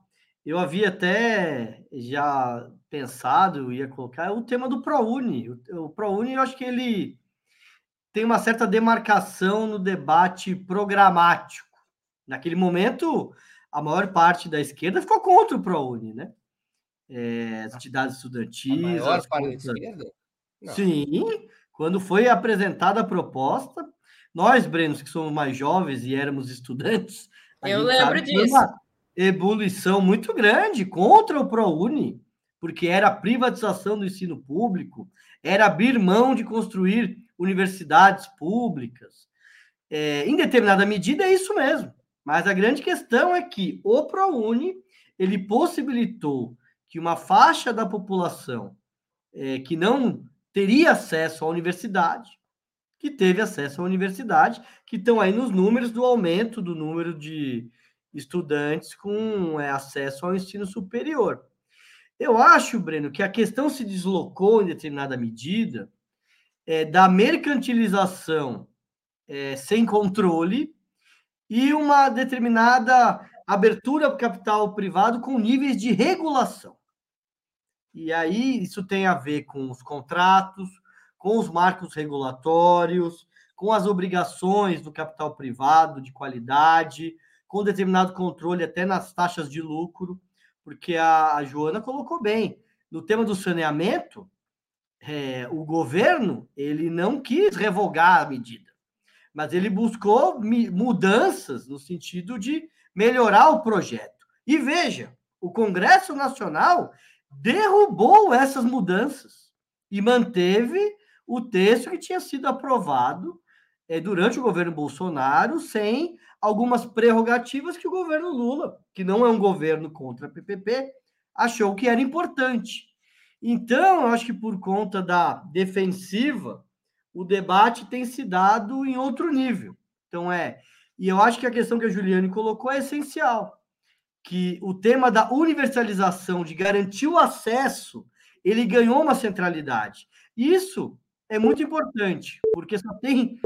Eu havia até já pensado, ia colocar o tema do ProUni. O, ProUni, eu acho que ele tem uma certa demarcação no debate programático. Naquele momento, a maior parte da esquerda ficou contra o ProUni, né? É, as entidades estudantis. A maior parte da esquerda? Não. Sim, quando foi apresentada a proposta, nós, Brenos, que somos mais jovens e éramos estudantes. Eu lembro disso. Uma, ebulição muito grande contra o ProUni, porque era a privatização do ensino público, era abrir mão de construir universidades públicas. É, em determinada medida é isso mesmo, mas a grande questão é que o ProUni ele possibilitou que uma faixa da população é, que não teria acesso à universidade, que teve acesso à universidade, que estão aí nos números do aumento do número de, estudantes com é, acesso ao ensino superior. Eu acho, Breno, que a questão se deslocou em determinada medida é, da mercantilização é, sem controle e uma determinada abertura para o capital privado com níveis de regulação. E aí isso tem a ver com os contratos, com os marcos regulatórios, com as obrigações do capital privado de qualidade, com determinado controle até nas taxas de lucro, porque a, a Joana colocou bem. No tema do saneamento, é, o governo ele não quis revogar a medida, mas ele buscou mudanças no sentido de melhorar o projeto. E veja, o Congresso Nacional derrubou essas mudanças e manteve o texto que tinha sido aprovado é, durante o governo Bolsonaro sem algumas prerrogativas que o governo Lula, que não é um governo contra a PPP, achou que era importante. Então, eu acho que por conta da defensiva, o debate tem se dado em outro nível. Então, é E eu acho que a questão que a Juliane colocou é essencial, que o tema da universalização, de garantir o acesso, ele ganhou uma centralidade. Isso é muito importante, porque só tem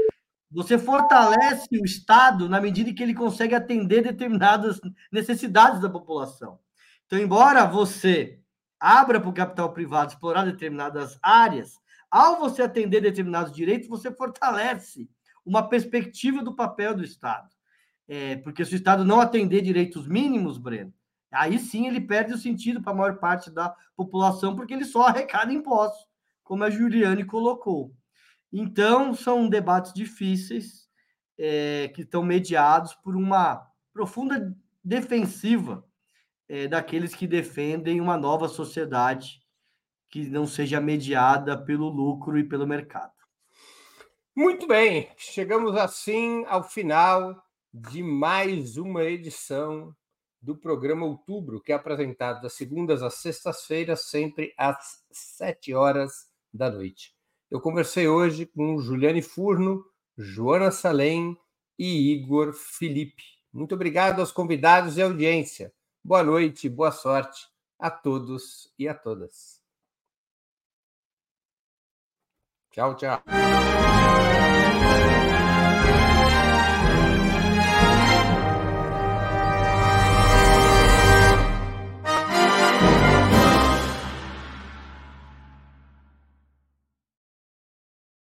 você fortalece o Estado na medida que ele consegue atender determinadas necessidades da população. Então, embora você abra para o capital privado explorar determinadas áreas, ao você atender determinados direitos, você fortalece uma perspectiva do papel do Estado. É, porque se o Estado não atender direitos mínimos, Breno, aí sim ele perde o sentido para a maior parte da população, porque ele só arrecada impostos, como a Juliane colocou. Então, são debates difíceis é, que estão mediados por uma profunda defensiva é, daqueles que defendem uma nova sociedade que não seja mediada pelo lucro e pelo mercado. Muito bem, chegamos assim ao final de mais uma edição do programa Outubro, que é apresentado das segundas às sextas-feiras, sempre às sete horas da noite. Eu conversei hoje com Juliane Furno, Joana Salem e Igor Felipe. Muito obrigado aos convidados e audiência. Boa noite, boa sorte a todos e a todas. Tchau, tchau.